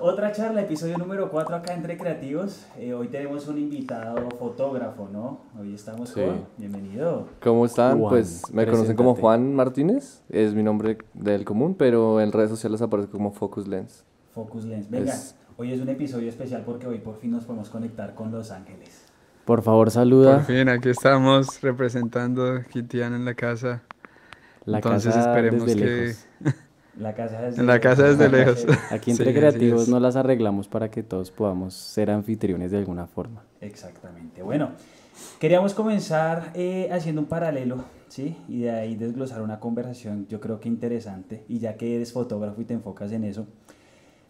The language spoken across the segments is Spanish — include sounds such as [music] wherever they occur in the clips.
otra charla, episodio número 4 acá entre creativos. Eh, hoy tenemos un invitado fotógrafo, ¿no? Hoy estamos con, bienvenido. ¿Cómo están? pues me conocen como Juan Martínez, es mi nombre del común, pero en redes sociales aparece como Focus Lens. Focus Lens, venga, hoy es un episodio especial porque hoy por fin nos podemos conectar con Los Ángeles. Por favor, saluda. Por fin, aquí estamos representando a Kitian en la casa. La Entonces casa esperemos que... La casa desde en la casa desde lejos. [laughs] Aquí entre creativos no las arreglamos para que todos podamos ser anfitriones de alguna forma. Exactamente. Bueno, queríamos comenzar eh, haciendo un paralelo, ¿sí? Y de ahí desglosar una conversación, yo creo que interesante, y ya que eres fotógrafo y te enfocas en eso,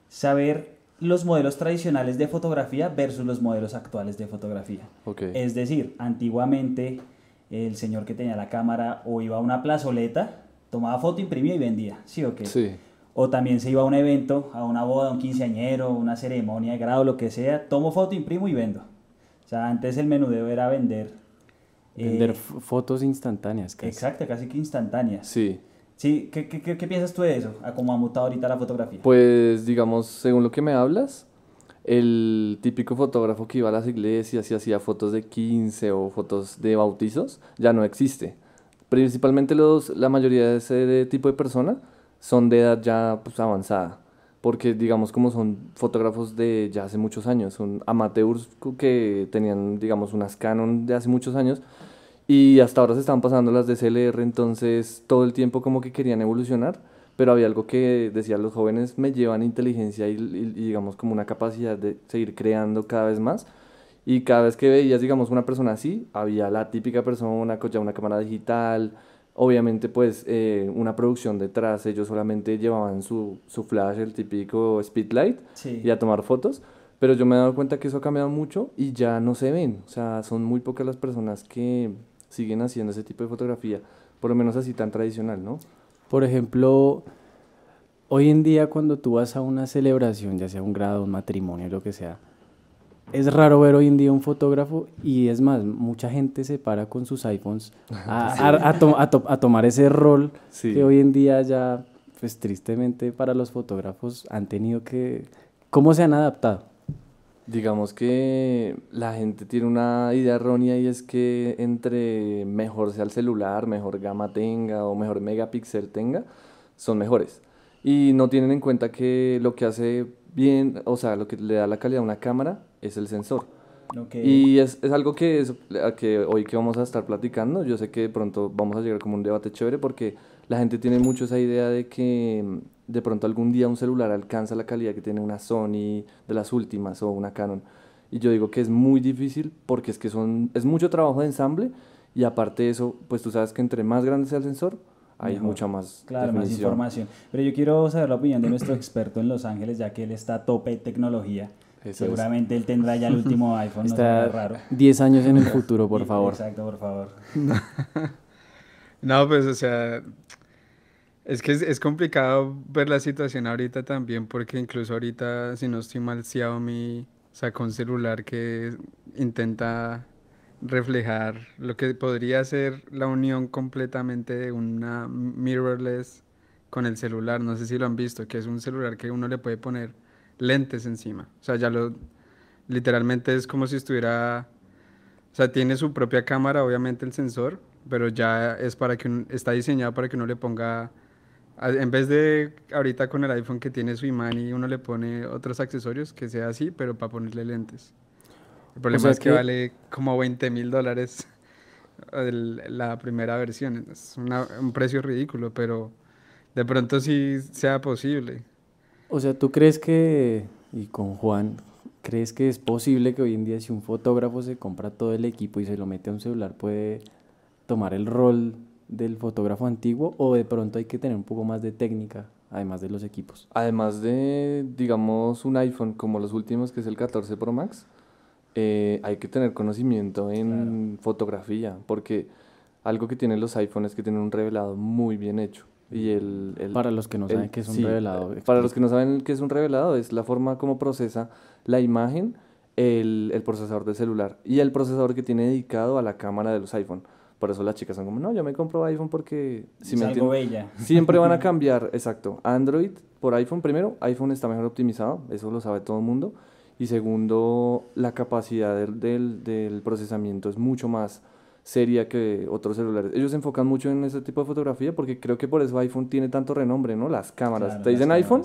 saber los modelos tradicionales de fotografía versus los modelos actuales de fotografía. Okay. Es decir, antiguamente el señor que tenía la cámara o iba a una plazoleta tomaba foto, imprimía y vendía, ¿sí o qué? Sí. O también se iba a un evento, a una boda, a un quinceañero, una ceremonia de grado, lo que sea, tomo foto, imprimo y vendo. O sea, antes el menudeo era vender. Vender eh, fotos instantáneas, casi. Exacto, casi que instantáneas. Sí. Sí, ¿qué, qué, qué piensas tú de eso? A cómo ha mutado ahorita la fotografía. Pues, digamos, según lo que me hablas, el típico fotógrafo que iba a las iglesias y hacía fotos de 15 o fotos de bautizos ya no existe principalmente los, la mayoría de ese tipo de personas son de edad ya pues, avanzada, porque digamos como son fotógrafos de ya hace muchos años, son amateurs que tenían digamos unas Canon de hace muchos años y hasta ahora se están pasando las DSLR, entonces todo el tiempo como que querían evolucionar, pero había algo que decían los jóvenes me llevan inteligencia y digamos como una capacidad de seguir creando cada vez más y cada vez que veías, digamos, una persona así, había la típica persona, ya una cámara digital, obviamente pues eh, una producción detrás, ellos solamente llevaban su, su flash, el típico speedlight, y a tomar fotos, pero yo me he dado cuenta que eso ha cambiado mucho y ya no se ven, o sea, son muy pocas las personas que siguen haciendo ese tipo de fotografía, por lo menos así tan tradicional, ¿no? Por ejemplo, hoy en día cuando tú vas a una celebración, ya sea un grado, un matrimonio, lo que sea, es raro ver hoy en día un fotógrafo y es más, mucha gente se para con sus iPhones [laughs] a, tomar ese rol que hoy en día ya, pues tristemente para los fotógrafos han tenido que... ¿Cómo se han adaptado? Digamos que la gente tiene una idea errónea y es que entre mejor sea el celular, mejor gama tenga o mejor megapíxel tenga, son mejores. Y no tienen en cuenta que lo que hace bien, o sea, lo que le da la calidad a una cámara es el sensor. Y es, es algo que, es, que hoy que vamos a estar platicando, yo sé que de pronto vamos a llegar como un debate chévere porque la gente tiene mucho esa idea de que mm, de pronto algún día un celular alcanza la calidad que tiene una Sony de las últimas o una Canon. Y yo digo que es muy difícil porque es que son, es mucho trabajo de ensamble y aparte de eso, pues tú sabes que entre más grande sea el sensor, hay mucha más claro, más información. Pero yo quiero saber la opinión de nuestro experto en Los Ángeles, ya que él está a tope de tecnología. Seguramente él tendrá ya el [laughs] último iPhone, está raro. 10 años en el futuro, por [laughs] favor. Exacto, por favor. [laughs] no, pues, o sea, es que es, complicado ver la situación ahorita también, porque incluso ahorita, si no estoy mal, Xiaomi sacó un celular que intenta reflejar lo que podría ser la unión completamente de una mirrorless con el celular. No sé si lo han visto, que es un celular que uno le puede poner lentes encima. O sea, ya lo literalmente es como si estuviera o sea, tiene su propia cámara, obviamente el sensor, pero ya es para que está diseñado para que uno le ponga en vez de ahorita con el iPhone que tiene su imán y uno le pone otros accesorios, que sea así, pero para ponerle lentes. El problema es que, vale como 20 mil dólares [laughs] la primera versión. Es un precio ridículo, pero de pronto sí sea posible. O sea, ¿tú crees que, y con Juan, crees que es posible que hoy en día si un fotógrafo se compra todo el equipo y se lo mete a un celular puede tomar el rol del fotógrafo antiguo o de pronto hay que tener un poco más de técnica además de los equipos? Además de, digamos, un iPhone como los últimos que es el 14 Pro Max, eh, hay que tener conocimiento en fotografía, porque algo que tienen los iPhones es que tienen un revelado muy bien hecho. Y el, para los que no saben qué es un revelado. Para los que no saben qué es un revelado, es la forma como procesa la imagen el, el, procesador del celular y el procesador que tiene dedicado a la cámara de los iPhone. Por eso las chicas son como, no, yo me compro iPhone porque si es me algo entienden, bella. [laughs] siempre van a cambiar, exacto, Android por iPhone. Primero, iPhone está mejor optimizado, eso lo sabe todo el mundo. Y segundo, la capacidad del, del, del procesamiento es mucho más seria que otros celulares. Ellos se enfocan mucho en ese tipo de fotografía porque creo que por eso iPhone tiene tanto renombre, ¿no? Las cámaras. Claro, Te dicen iPhone,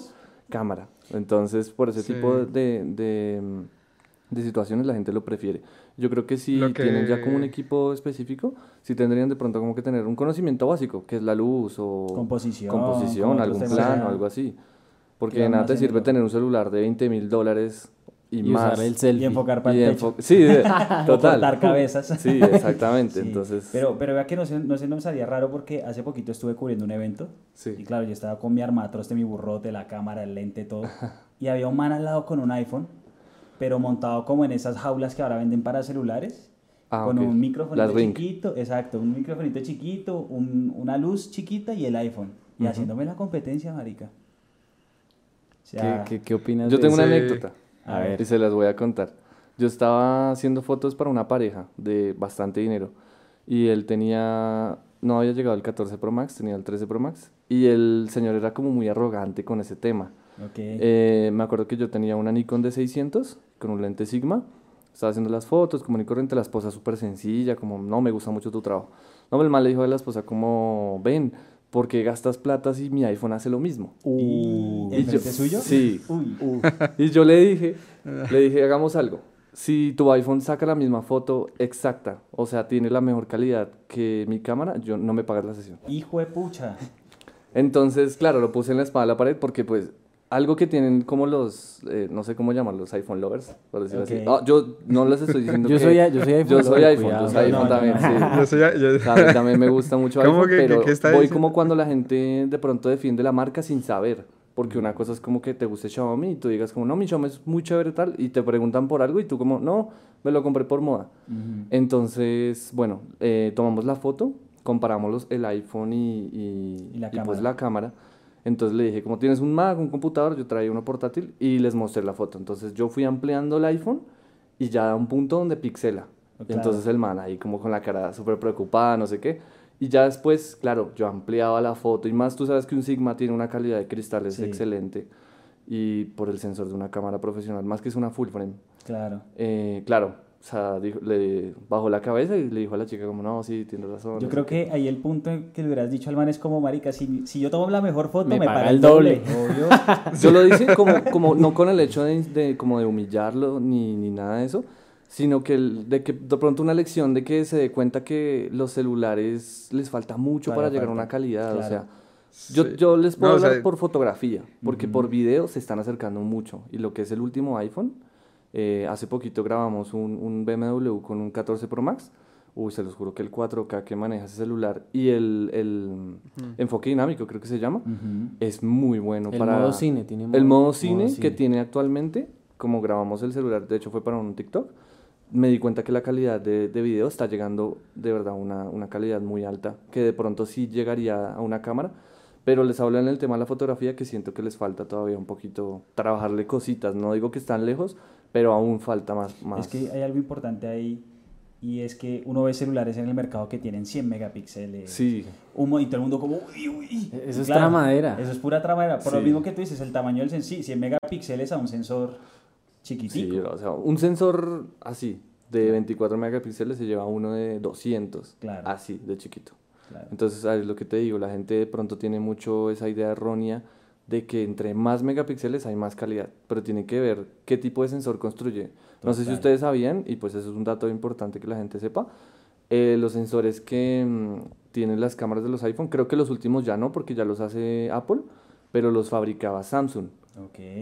cámara. Entonces, por ese Sí. tipo de, de, de situaciones la gente lo prefiere. Yo creo que si tienen ya como un equipo específico, si tendrían de pronto como que tener un conocimiento básico, que es la luz o Composición, composición, algún plano, algo así. Porque de nada te sirve tener un celular de 20 mil dólares y, Y más. usar el selfie. Y enfocar para y el enfo- Sí, de- [laughs] total. cortar cabezas. Sí, exactamente. [laughs] Sí, Entonces, Pero, pero vea que no se, no se nos haría raro porque hace poquito estuve cubriendo un evento. Sí. Y claro, yo estaba con mi armatroste, mi burrote, la cámara, el lente, todo. [laughs] y había un man al lado con un iPhone, pero montado como en esas jaulas que ahora venden para celulares. Ah, con un Ring. chiquito, exacto, un microfonito chiquito, un- una luz chiquita y el iPhone. Y haciéndome la competencia, marica. O ¿Qué, sea, qué, qué opinas Yo de tengo una anécdota. A ver. Y se las voy a contar. Yo estaba haciendo fotos para una pareja de bastante dinero. Y él tenía. No había llegado el 14 Pro Max, tenía el 13 Pro Max. Y el señor era como muy arrogante con ese tema. ok. Eh, me acuerdo que yo tenía una Nikon de 600 con un lente Sigma. Estaba haciendo las fotos, común y corriente, la esposa súper sencilla, como, no, me gusta mucho tu trabajo. No, el mal le dijo a la esposa como, ven, porque gastas plata si mi iPhone hace lo mismo? ¿Y Y el yo- suyo? Sí. [laughs] Uy. Y yo le dije, le dije, hagamos algo. Si tu iPhone saca la misma foto exacta, o sea, tiene la mejor calidad que mi cámara, yo no me pagas la sesión. Hijo de pucha. Entonces, claro, lo puse en la espada de la pared porque, pues, algo que tienen como los, eh, no sé cómo llaman, los iPhone lovers, por decirlo así. Ok. Ah, yo no les estoy diciendo [laughs] Yo que... soy, yo soy iPhone. Yo soy iPhone, cuidado. yo soy No, iPhone no, también, no. sí. Yo soy, yo- O sea, a mí también me gusta mucho [laughs] ¿Cómo iPhone, que- que- pero está voy diciendo? como cuando la gente de pronto defiende la marca sin saber. Porque una cosa es como que te guste Xiaomi y tú digas como, no, mi Xiaomi es muy chévere tal, y te preguntan por algo y tú como, no, me lo compré por moda. Ujú. Entonces, bueno, eh, tomamos la foto, comparamos los- el iPhone y, y- Y la y, pues la cámara. Entonces le dije, como tienes un Mac, un computador, yo traía uno portátil y les mostré la foto. Entonces yo fui ampliando el iPhone y ya a un punto donde pixela. Claro. entonces el man ahí como con la cara súper preocupada, no sé qué. Y ya después, claro, yo ampliaba la foto y más tú sabes que un Sigma tiene una calidad de cristales Sí. excelente y por el sensor de una cámara profesional, más que es una full frame. Claro. Eh, claro, o sea, dijo- le bajó la cabeza y le dijo a la chica como, no, sí, tienes razón. Yo creo sé qué". que ahí el punto que le hubieras dicho al man es como, marica, si, si yo tomo la mejor foto, Me me, paga paga el doble. doble. Obvio. [laughs] Yo lo dije como, como no con el hecho de, de- como de humillarlo ni, ni nada de eso, sino que el- de que de pronto una lección de que se dé cuenta que los celulares les falta mucho Todavía para llegar a falta, una calidad, o claro. sea, yo, Sí. yo les puedo No, o sea, hablar por fotografía, porque Ujú. por video se están acercando mucho, y lo que es el último iPhone, eh, hace poquito grabamos un, un BMW con un 14 Pro Max, uy, se los juro que el 4K que maneja ese celular y el, el enfoque dinámico, creo que se llama, es muy bueno El para... modo cine tiene El modo cine que tiene actualmente, como grabamos el celular, de hecho fue para un TikTok, me di cuenta que la calidad de, de video está llegando de verdad a una, una calidad muy alta, que de pronto sí llegaría a una cámara, pero les hablo en el tema de la fotografía que siento que les falta todavía un poquito trabajarle cositas, no digo que están lejos, pero aún falta más. más. Es que hay algo importante ahí y es que uno ve celulares en el mercado que tienen 100 megapíxeles. Sí, Un mo- y todo el mundo como, uy, uy. Eso Y es tramadera. Eso es pura tramadera. Por lo Sí. mismo que tú dices, el tamaño del sensor, 100 megapíxeles a un sensor chiquitico. sí, o sea, un sensor así, de 24 megapíxeles, se lleva uno de 200, Claro. así, de chiquito. Claro. Entonces, es lo que te digo, la gente de pronto tiene mucho esa idea errónea de que entre más megapíxeles hay más calidad, pero tiene que ver qué tipo de sensor construye. No sé si ustedes sabían, y pues eso es un dato importante que la gente sepa, eh, los sensores que mm, tienen las cámaras de los iPhone, creo que los últimos ya no, porque ya los hace Apple, pero los fabricaba Samsung.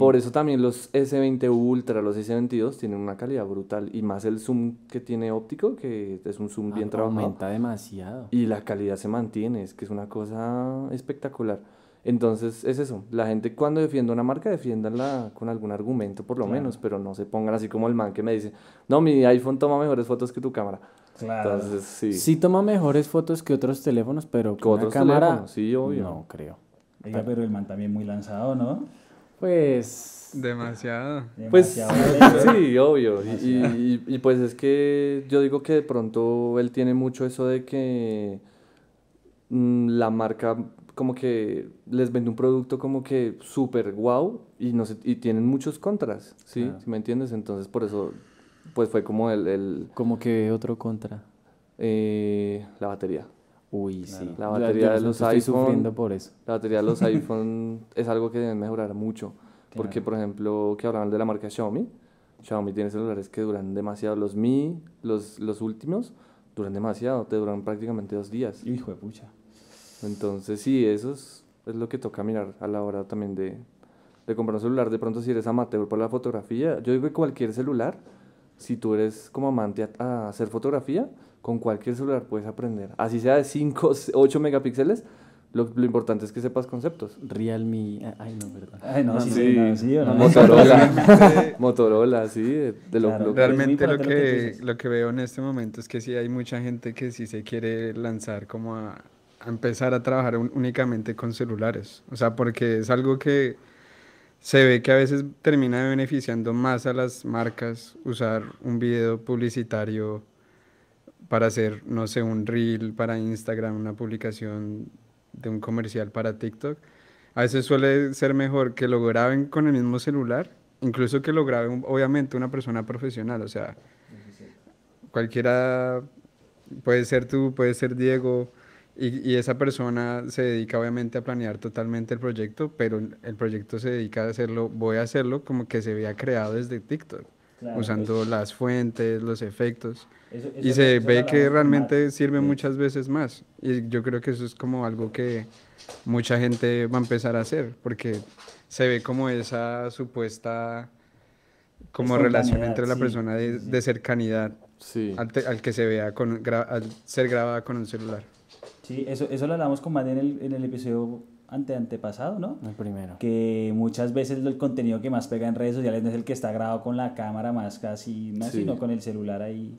Por eso también los S20 Ultra, los S22 tienen una calidad brutal, y más el zoom que tiene óptico, que es un zoom bien trabajado. Aumenta demasiado. Y la calidad se mantiene, es que es una cosa espectacular. Entonces es eso, la gente cuando defienda una marca, defiéndanla con algún argumento por lo Claro. menos, pero no se pongan así como el man que me dice, no, mi iPhone toma mejores fotos que tu cámara. Claro. Entonces sí, Sí toma mejores fotos que otros teléfonos, pero Que con una otros cámara teléfonos, sí, obvio. no creo. Oiga, pero el man también muy lanzado, ¿no? Pues Demasiado. Pues Demasiado sí, obvio. Y, y- y- y pues es que yo digo que de pronto él tiene mucho eso de que mm, la marca como que les vende un producto como que súper guau y, no y tienen muchos contras, ¿sí? Claro. ¿Sí me entiendes? Entonces por eso pues fue como el, el, como que otro contra. eh, la batería. Uy, sí. La batería yo de los estoy iPhone- sufriendo por eso. La batería de los [laughs] iPhone es algo que deben mejorar mucho. Porque, por ejemplo, que hablaban de la marca Xiaomi. Xiaomi tiene celulares que duran demasiado. Los Mi, los, los últimos, duran demasiado. Te duran prácticamente dos días. Hijo de pucha. Entonces, sí, eso es, es lo que toca mirar a la hora también de, de comprar un celular. De pronto, si eres amateur por la fotografía, yo digo que cualquier celular, si tú eres como amante a, a hacer fotografía, con cualquier celular puedes aprender. Así sea de 5, 8 [laughs] megapíxeles, lo, lo importante es que sepas conceptos. Realme. Ay, no, perdón. Ay, no, sí, Sí. sí, no, sí, no. Motorola. [laughs] Motorola, sí, de, de lo, Claro. lo- Realmente lo que lo que veo en este momento es que sí hay mucha gente que sí se quiere lanzar como a, a empezar a trabajar un- únicamente con celulares. O sea, porque es algo que se ve que a veces termina beneficiando más a las marcas usar un video publicitario para hacer, no sé, un reel para Instagram, una publicación de un comercial para TikTok. A veces suele ser mejor que lo graben con el mismo celular, incluso que lo grabe obviamente una persona profesional, o sea, cualquiera puede ser tú, puede ser Diego, y, y esa persona se dedica obviamente a planear totalmente el proyecto, pero el proyecto se dedica a hacerlo, voy a hacerlo como que se vea creado desde TikTok, Claro, usando las fuentes, los efectos. eso- eso- Y se eso ve que realmente sirve muchas veces más. Y yo creo que eso es como algo que mucha gente va a empezar a hacer, porque se ve como esa supuesta como relación entre la sí, persona de, sí, sí. de cercanidad sí. al, te- al que se vea con, gra- al ser grabada con un celular. Sí, eso, eso lo hablamos con Matt en el, en el episodio ante antepasado, ¿no? El primero. Que muchas veces el contenido que más pega en redes sociales no es el que está grabado con la cámara más casi, no, Sí. sino con el celular ahí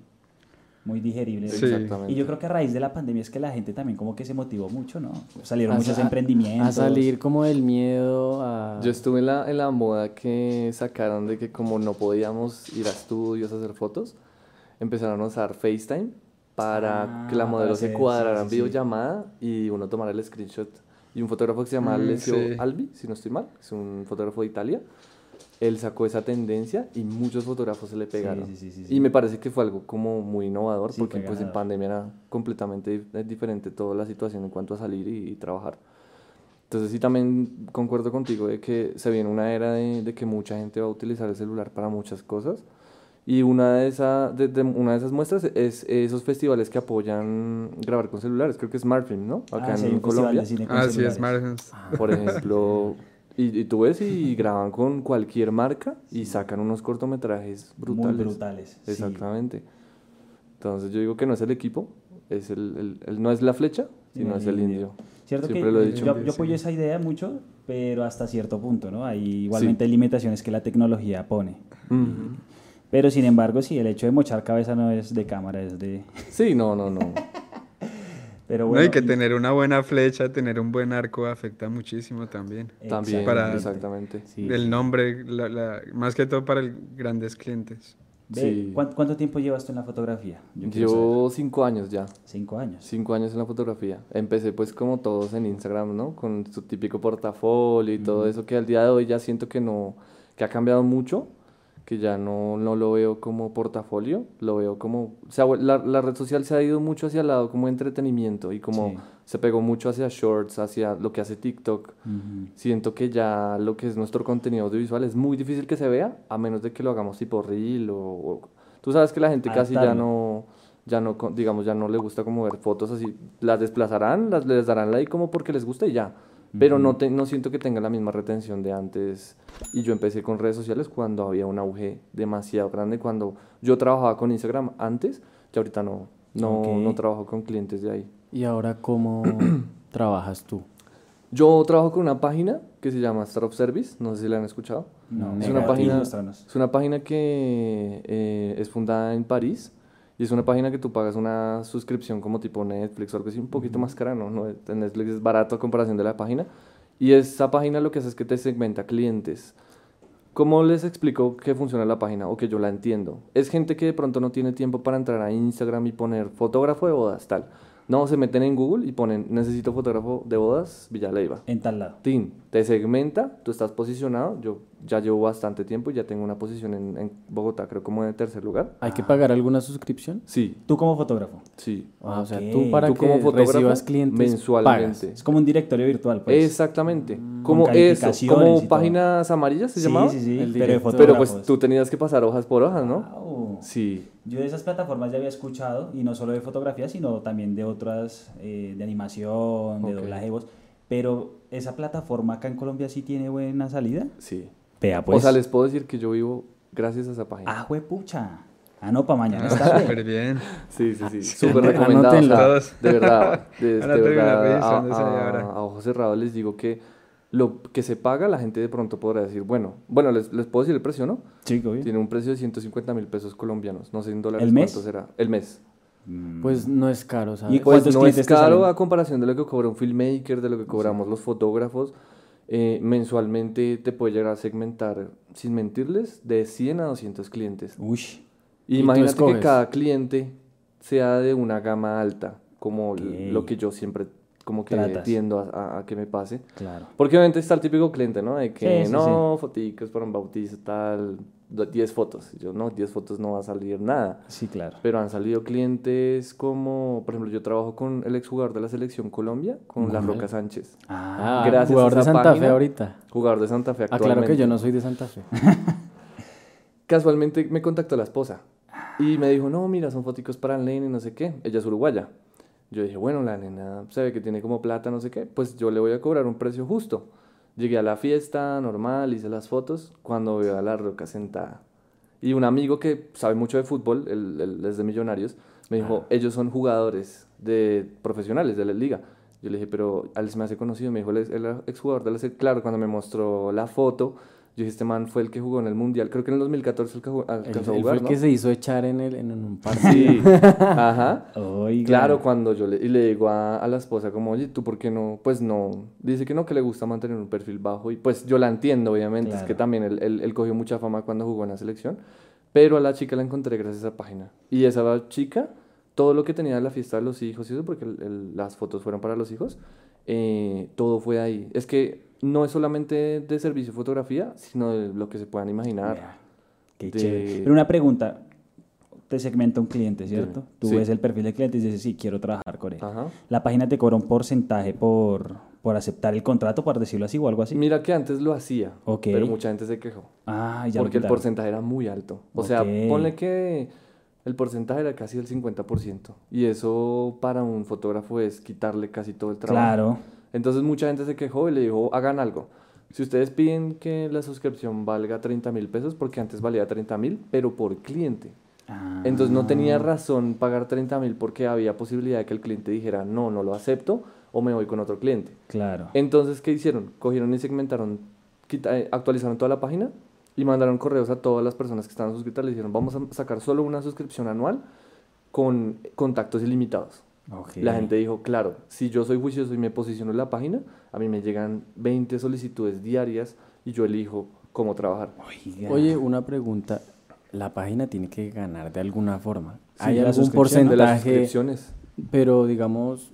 muy digerible. Sí. Exactamente. Y yo creo que a raíz de la pandemia es que la gente también como que se motivó mucho, ¿no? Salieron A muchos emprendimientos. A salir como del miedo a... Yo estuve en la, en la moda que sacaron de que como no podíamos ir a estudios a hacer fotos, empezaron a usar FaceTime para Ah, que la modelo para se hacer- cuadrara sí, sí, sí. videollamada y uno tomara el screenshot. Y un fotógrafo que se llama Mm, Alessio sí. Albi, si no estoy mal, es un fotógrafo de Italia, él sacó esa tendencia y muchos fotógrafos se le pegaron. sí, sí, sí, sí. Y me parece que fue algo como muy innovador Sí, porque pues en pandemia era completamente eh, diferente toda la situación en cuanto a salir y, y trabajar. Entonces sí también concuerdo contigo de que se viene una era de, de que mucha gente va a utilizar el celular para muchas cosas. Y una de, esa, de, de- una de esas muestras es esos festivales que apoyan grabar con celulares. Creo que es Smartfilm, ¿no? Acá Ah, sí, hay en un festival Colombia. de cine con Ah, sí, es. Margins. Por ejemplo, y, y tú ves y [laughs] graban con cualquier marca y sacan unos cortometrajes brutales. Muy brutales. sí. Exactamente. Entonces yo digo que no es el equipo, es el, el- el- no es la flecha, sino el es el indio. indio. Cierto Siempre que lo he yo- dicho. yo, yo apoyo Sí. esa idea mucho, pero hasta cierto punto, ¿no? Hay igualmente limitaciones que la tecnología pone. Ujú. Pero sin embargo, sí, el hecho de mochar cabeza no es de cámara, es de... [laughs] Sí, no, no, no. Pero No, bueno, y que y- tener una buena flecha, tener un buen arco afecta muchísimo también. También, Para- exactamente. El nombre, la- la- más que todo para el- grandes clientes. Ve, Sí. ¿cuán- ¿Cuánto tiempo llevas tú en la fotografía? Yo cinco años ya. Cinco años. cinco años en la fotografía. Empecé pues como todos en Instagram, ¿no? Con su típico portafolio y todo eso que al día de hoy ya siento que no, que ha cambiado mucho, que ya no, no lo veo como portafolio, lo veo como, o sea, la, la red social se ha ido mucho hacia el lado como entretenimiento y como Sí. se pegó mucho hacia shorts, hacia lo que hace TikTok. Siento que ya lo que es nuestro contenido audiovisual es muy difícil que se vea, a menos de que lo hagamos tipo reel o... o- tú sabes que la gente casi ya no, ya no, digamos, ya no le gusta como ver fotos así. Las desplazarán, las les darán like como porque les gusta y ya. Pero no, te- no siento que tenga la misma retención de antes. Y yo empecé con redes sociales cuando había un auge demasiado grande. Cuando yo trabajaba con Instagram antes, y ahorita no, no, no trabajo con clientes de ahí. ¿Y ahora cómo [clears throat] trabajas tú? Yo trabajo con una página que se llama Startup Service, no sé si la han escuchado. No, es, una página, es una página que eh, es fundada en París y es una página que tú pagas una suscripción como tipo Netflix o algo así, un poquito más cara, ¿no? no Netflix es barato a comparación de la página Y esa página lo que hace es que te segmenta clientes. ¿Cómo les explico que funciona la página o que yo la entiendo? Es gente que de pronto no tiene tiempo para entrar a Instagram y poner fotógrafo de bodas, tal. No, se meten en Google y ponen necesito fotógrafo de bodas Villaleiva. En tal lado. Tin, te segmenta, tú estás posicionado. Yo ya llevo bastante tiempo y ya tengo una posición en, en Bogotá, creo como de tercer lugar. ¿Hay que pagar alguna suscripción? Sí, Tú como fotógrafo. sí. Ah, O sea, tú para Tú que como fotógrafo recibas clientes mensualmente. pagas. Es como un directorio virtual, pues. Exactamente. Con Como eso, como todo. páginas amarillas se sí, llamaba. sí, sí, El pero. Pero pues tú tenías que pasar hojas por hojas, ¿no? Sí. Yo de esas plataformas ya había escuchado, y no solo de fotografía, sino también de otras, eh, de animación, de Ok. doblaje de voz. Pero esa plataforma acá en Colombia sí tiene buena salida. Sí. Vea, pues. O sea, les puedo decir que yo vivo gracias a esa página. Ah, juepucha. Ah, no, para mañana Ah, está súper bien. Sí, sí, sí. Súper recomendado. o sea, de verdad. De, [laughs] de a verdad, a, a- ahora. a ojos cerrados les digo que lo que se paga, la gente de pronto podrá decir, bueno, bueno, les, les puedo decir el precio, ¿no? Sí, obvio. Tiene un precio de 150 mil pesos colombianos. No sé en dólares ¿El mes? cuánto será. El mes. Mm. Pues no es caro, ¿sabes? ¿Y Pues ¿Cuántos no es caro a comparación de lo que cobra un filmmaker, de lo que cobramos los fotógrafos. Eh, mensualmente te puede llegar a segmentar, sin mentirles, de 100 a 200 clientes. Uy. Y ¿Y tú imagínate que cada cliente sea de una gama alta, como lo que yo siempre como que Tratas. tiendo a, a- a que me pase. Claro. Porque obviamente está el típico cliente, ¿no? De que Sí, sí, no, foticos para un bautizo, tal, do- 10 fotos. Yo, no, 10 fotos no va a salir nada. Sí, claro. Pero han salido clientes como, por ejemplo, yo trabajo con el exjugador de la selección Colombia, con La. Roca Sánchez. Ah, Ah, gracias a jugador de Santa Fe ahorita. Jugador de Santa Fe Ah, actualmente. claro que yo no soy de Santa Fe. [laughs] Casualmente me contactó la esposa y me dijo, no, mira, son foticos para el nene, no sé qué. Ella es uruguaya. Yo dije, bueno, la nena se ve que tiene como plata, no sé qué, pues yo le voy a cobrar un precio justo. Llegué a la fiesta normal, hice las fotos, cuando veo a la roca sentada. Y un amigo que sabe mucho de fútbol, él, él es de Millonarios, me dijo, ellos son jugadores de profesionales de la liga. Yo le dije, pero él se me hace conocido, me dijo, él es el exjugador de la. Claro, cuando me mostró la foto, yo dije, este man fue el que jugó en el Mundial, creo que en el 2014 el que jugó- alcanzó a él fue jugar, el ¿no? que se hizo echar en, el, en un partido. Sí, [laughs] ajá. Oiga. Claro, cuando yo le, y le digo a, a la esposa como, oye, ¿tú por qué no? Pues no, dice que no, que le gusta mantener un perfil bajo y pues yo la entiendo, obviamente, es que Claro. también él, él- él cogió mucha fama cuando jugó en la selección, pero a la chica la encontré gracias a esa página. Y esa chica, todo lo que tenía de la fiesta de los hijos y eso, porque el- el- las fotos fueron para los hijos, eh, todo fue ahí. Es que no es solamente de servicio de fotografía, sino de lo que se puedan imaginar. Vea, Qué de- chévere. Pero una pregunta. Te segmenta un cliente, ¿cierto? Dime. Tú Sí. ves el perfil del cliente y dices, sí, quiero trabajar con él. Ajá. La página te cobra un porcentaje por, por aceptar el contrato, por decirlo así, o algo así. Mira que antes lo hacía, Ok. pero mucha gente se quejó. Ah, ya porque el porcentaje era muy alto. O sea, Ok. ponle que el porcentaje era casi el 50%. Y eso para un fotógrafo es quitarle casi todo el trabajo. Claro. Entonces mucha gente se quejó y le dijo, hagan algo. Si ustedes piden que la suscripción valga 30 mil pesos, porque antes valía 30 mil, pero por cliente. Ah. Entonces no tenía razón pagar 30 mil porque había posibilidad de que el cliente dijera, no, no lo acepto o me voy con otro cliente. Claro. Entonces, ¿qué hicieron? Cogieron y segmentaron, quita- eh, actualizaron toda la página y mandaron correos a todas las personas que estaban suscritas. Le dijeron, vamos a sacar solo una suscripción anual con contactos ilimitados. La gente dijo, claro, si yo soy juicioso y me posiciono en la página, a mí me llegan 20 solicitudes diarias y yo elijo cómo trabajar. Oiga. Oye, una pregunta. La página tiene que ganar de alguna forma. Sí, ¿Hay algún ¿no? De las porcentaje? suscripciones. Pero digamos,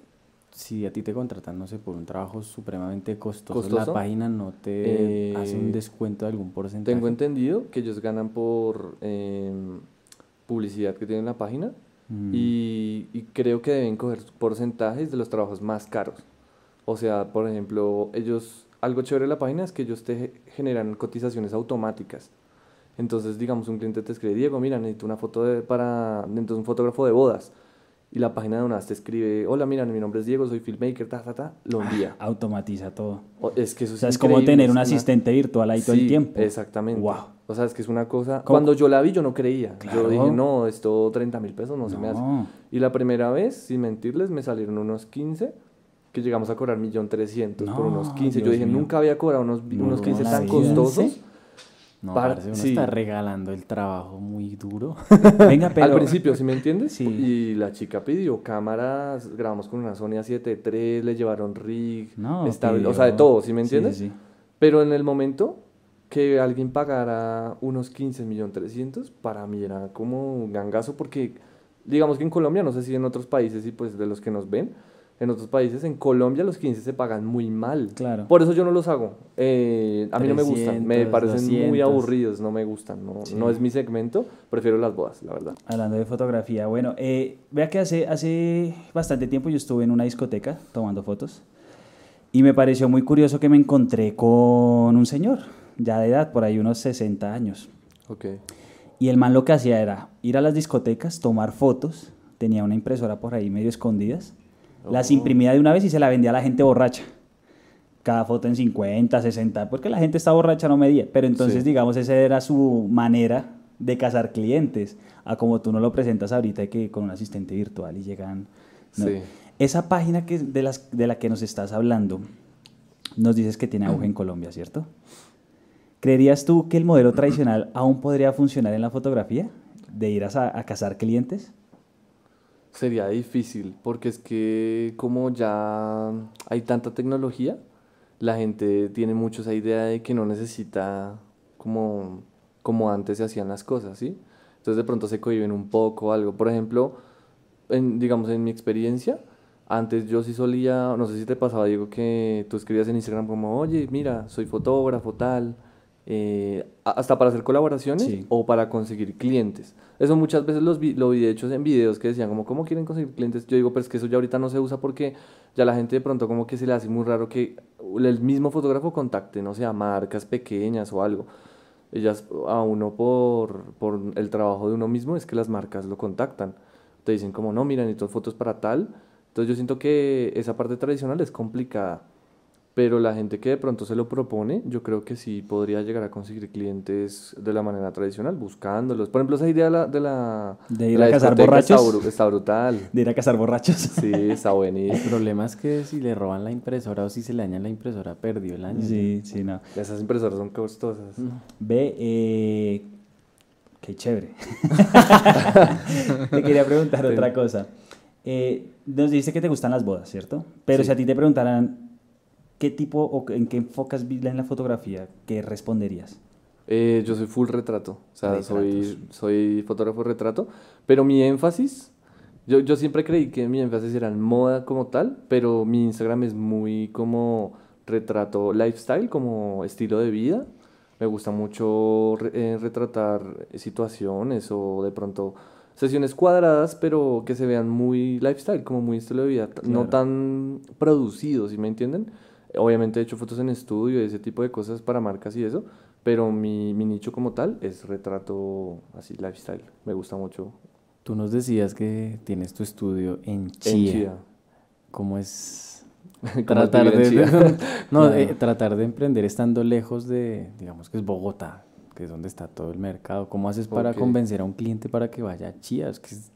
si a ti te contratan, no sé, por un trabajo supremamente costoso, ¿Costoso? la página no te Eh, hace un descuento de algún porcentaje. Tengo entendido que ellos ganan por em, publicidad que tienen en la página Mm. y, y creo que deben coger porcentajes de los trabajos más caros. O sea, por ejemplo, ellos, algo chévere de la página es que ellos te generan cotizaciones automáticas. Entonces, digamos, un cliente te escribe, Diego, mira, necesito una foto de, para, entonces un fotógrafo de bodas. Y la página de una vez te escribe, hola, mira, mi nombre es Diego, soy filmmaker, ta, ta, ta, lo envía. Automatiza todo. O- es que eso O es sea, es como tener un una- asistente virtual ahí todo el tiempo. Exactamente. Wow. O sea, es que es una cosa... ¿Cómo? Cuando yo la vi, yo no creía. Claro. Yo dije, no, esto 30 mil pesos no, se me hace. Y la primera vez, sin mentirles, me salieron unos 15, que llegamos a cobrar 1.300.000 por No, unos 15. yo Dios dije, mío. nunca había cobrado unos, No, unos 15 la tan costosos. No, Para- parce, uno sí. está regalando el trabajo muy duro. [laughs] Venga, pero... Al principio, ¿sí me entiendes? Sí. Y la chica pidió cámaras, grabamos con una Sony A7 III, le llevaron rig, No, estable- o sea, de todo, ¿sí me entiendes? sí, sí. Pero en el momento que alguien pagara unos 15 millones 300, para mí era como un gangazo porque, digamos que en Colombia, no sé si en otros países y pues de los que nos ven, en otros países, en Colombia los 15 se pagan muy mal. Claro. Por eso yo no los hago. Eh, a mí no me gustan, me 300, parecen muy 200. aburridos, no me gustan, no, Sí. no es mi segmento, prefiero las bodas, la verdad. Hablando de fotografía, bueno, eh, vea que hace, hace bastante tiempo yo estuve en una discoteca tomando fotos y me pareció muy curioso que me encontré con un señor, ya de edad, por ahí unos 60 años. Ok. Y el man lo que hacía era ir a las discotecas, tomar fotos, tenía una impresora por ahí medio escondidas, las Oh. imprimía de una vez y se la vendía a la gente borracha. Cada foto en 50, 60, porque la gente está borracha, no medía. Pero entonces, Sí. digamos, esa era su manera de cazar clientes, a como tú no lo presentas ahorita, que con un asistente virtual y llegan... ¿no? Sí. Esa página que, de, las, de la que nos estás hablando, nos dices que tiene auge en Colombia, ¿cierto? ¿Creerías tú que el modelo tradicional aún podría funcionar en la fotografía? ¿De ir a, a cazar clientes? Sería difícil, porque es que como ya hay tanta tecnología, la gente tiene mucho esa idea de que no necesita como, como antes se hacían las cosas, ¿sí? Entonces de pronto se cohiben un poco algo. Por ejemplo, en, digamos en mi experiencia, antes yo sí solía, no sé si te pasaba, Diego, que tú escribías en Instagram como, oye, mira, soy fotógrafo, tal, eh, hasta para hacer colaboraciones Sí. o para conseguir clientes. Eso muchas veces los vi, lo vi hechos en videos que decían como, ¿cómo quieren conseguir clientes? Yo digo, pero es que eso ya ahorita no se usa porque ya la gente de pronto como que se le hace muy raro que el mismo fotógrafo contacte, no sé, a marcas pequeñas o algo. Ellas a uno por, por el trabajo de uno mismo es que las marcas lo contactan. Te dicen como, no, mira, necesito fotos para tal. Entonces yo siento que esa parte tradicional es complicada. Pero la gente que de pronto se lo propone, yo creo que sí podría llegar a conseguir clientes de la manera tradicional, buscándolos. Por ejemplo, esa idea de la... De, la, De ir la a cazar está borrachos. Está, brutal. [laughs] ¿De ir a cazar borrachos? Sí, está [laughs] El buenísimo. problema es que si le roban la impresora o si se le daña la impresora, perdió el año. Sí, sí, no. Esas impresoras son costosas. Ve, eh, qué chévere. [laughs] te quería preguntar Sí. otra cosa. Eh, nos dice que te gustan las bodas, ¿cierto? Pero Sí. si a ti te preguntaran qué tipo o en qué enfocas en la fotografía, ¿qué responderías? Eh, yo soy full retrato, o sea, soy, Retratos. soy fotógrafo retrato, pero mi énfasis, yo, yo siempre creí que mi énfasis era en moda como tal, pero mi Instagram es muy como retrato lifestyle, como estilo de vida. Me gusta mucho eh, retratar situaciones o de pronto sesiones cuadradas, pero que se vean muy lifestyle, como muy estilo de vida, no tan producidos, ¿sí me entienden? Obviamente he hecho fotos en estudio y ese tipo de cosas para marcas y eso, pero mi, mi nicho como tal es retrato así, lifestyle. Me gusta mucho. Tú nos decías que tienes tu estudio en En Chía. Chía. ¿Cómo es [laughs] ¿Cómo es tratar de, Chía? [laughs] no, [laughs] eh, tratar de emprender estando lejos de, digamos que es Bogotá, que es donde está todo el mercado? ¿Cómo haces para Ok. convencer a un cliente para que vaya a Chía? Es que es,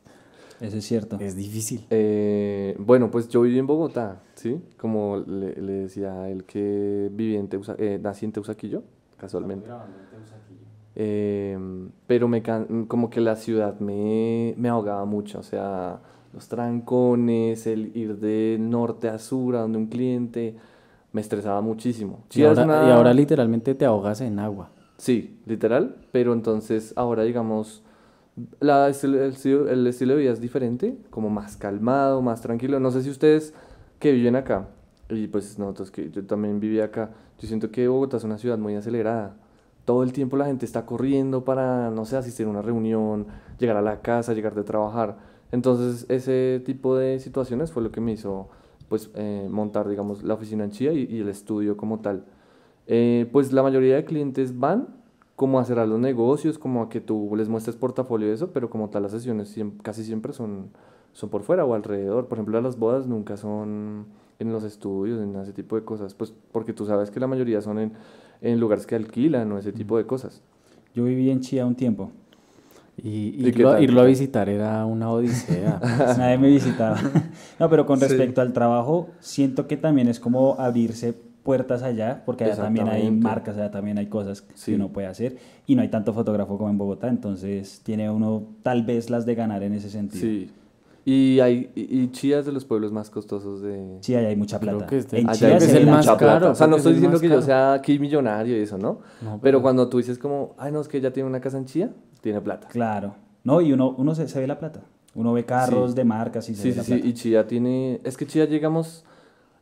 Eso es cierto. es difícil. Eh, bueno, pues yo viví en Bogotá, ¿sí? Como le, le decía a él que viví en Teusa, eh, nací en Teusaquillo, casualmente. Eh, pero me can- como que la ciudad me, me ahogaba mucho, o sea, los trancones, el ir de norte a sur a donde un cliente, me estresaba muchísimo. Y ahora, una- y ahora literalmente te ahogas en agua. Sí, literal, pero entonces ahora digamos, la, el, estilo, el estilo de vida es diferente, como más calmado, más tranquilo. No sé si ustedes que viven acá, y pues nosotros que yo también viví acá, yo siento que Bogotá es una ciudad muy acelerada. Todo el tiempo la gente está corriendo para, no sé, asistir a una reunión, llegar a la casa, llegar de trabajar. Entonces ese tipo de situaciones fue lo que me hizo pues eh, montar, digamos, la oficina en Chía y, y el estudio como tal. Eh, pues la mayoría de clientes van como a cerrar los negocios, como a que tú les muestres portafolio y eso, pero como tal las sesiones casi siempre son, son por fuera o alrededor. Por ejemplo, las bodas nunca son en los estudios, en ese tipo de cosas, pues porque tú sabes que la mayoría son en, en lugares que alquilan o ese tipo de cosas. Yo viví en Chía un tiempo. Y, ¿Y qué irlo, a visitar era una odisea. [laughs] Nadie me visitaba. [laughs] No, pero con Sí. respecto al trabajo, siento que también es como abrirse puertas allá, porque allá también hay marcas, allá también hay cosas Sí. que uno puede hacer, y no hay tanto fotógrafo como en Bogotá, entonces tiene uno tal vez las de ganar en ese sentido. Sí. Y, hay, y, y Chía es de los pueblos más costosos de... Sí, allá hay mucha Creo plata. que en allá es el más plata. caro. O sea, no estoy es diciendo que yo sea aquí millonario y eso, ¿no? No, pero, pero- cuando tú dices como, ay, no, es que ella tiene una casa en Chía, tiene plata. Claro. No, y uno, uno se, se ve la plata. Uno ve carros Sí. de marcas y se Sí, ve sí, la sí. plata. Y Chía tiene... Es que Chía llegamos...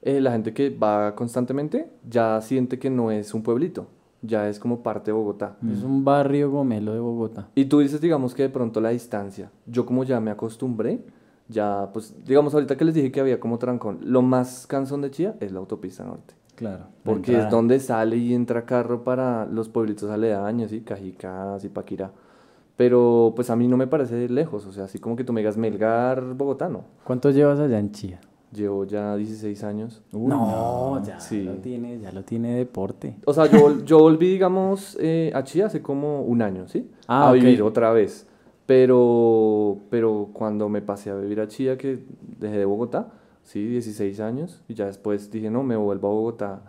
eh, la gente que va constantemente ya siente que no es un pueblito. Ya es como parte de Bogotá. Es un barrio gomelo de Bogotá. Y tú dices, digamos que de pronto la distancia. Yo como ya me acostumbré, ya pues, digamos ahorita que les dije que había como trancón, lo más cansón de Chía es la autopista norte. Claro. la Porque es donde sale y entra carro para los pueblitos aledaños, y Cajicá, Zipaquirá. Pero pues a mí no me parece lejos, o sea, así como que tú me digas Melgar, Bogotá, no. ¿Cuánto llevas allá en Chía? Llevo ya 16 años. Uy, no, ya Sí. lo tiene, ya lo tiene deporte. O sea, yo, yo volví, digamos, eh, a Chía hace como un año, ¿sí? Ah, a ok. vivir otra vez. Pero, pero cuando me pasé a vivir a Chía, que dejé de Bogotá, sí, 16 años, y ya después dije, no, me vuelvo a Bogotá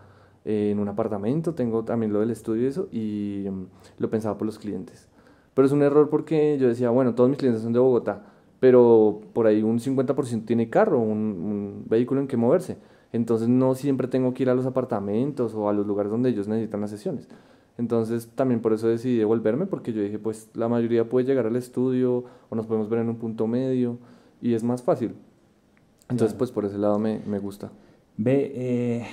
eh, en un apartamento, tengo también lo del estudio y eso, y mm, lo pensaba por los clientes. Pero es un error porque yo decía, bueno, todos mis clientes son de Bogotá, pero por ahí un 50% tiene carro, un, un vehículo en que moverse. Entonces no siempre tengo que ir a los apartamentos o a los lugares donde ellos necesitan las sesiones. Entonces también por eso decidí devolverme porque yo dije, pues la mayoría puede llegar al estudio o nos podemos ver en un punto medio y es más fácil. Entonces pues por ese lado me, me gusta. Ve, eh,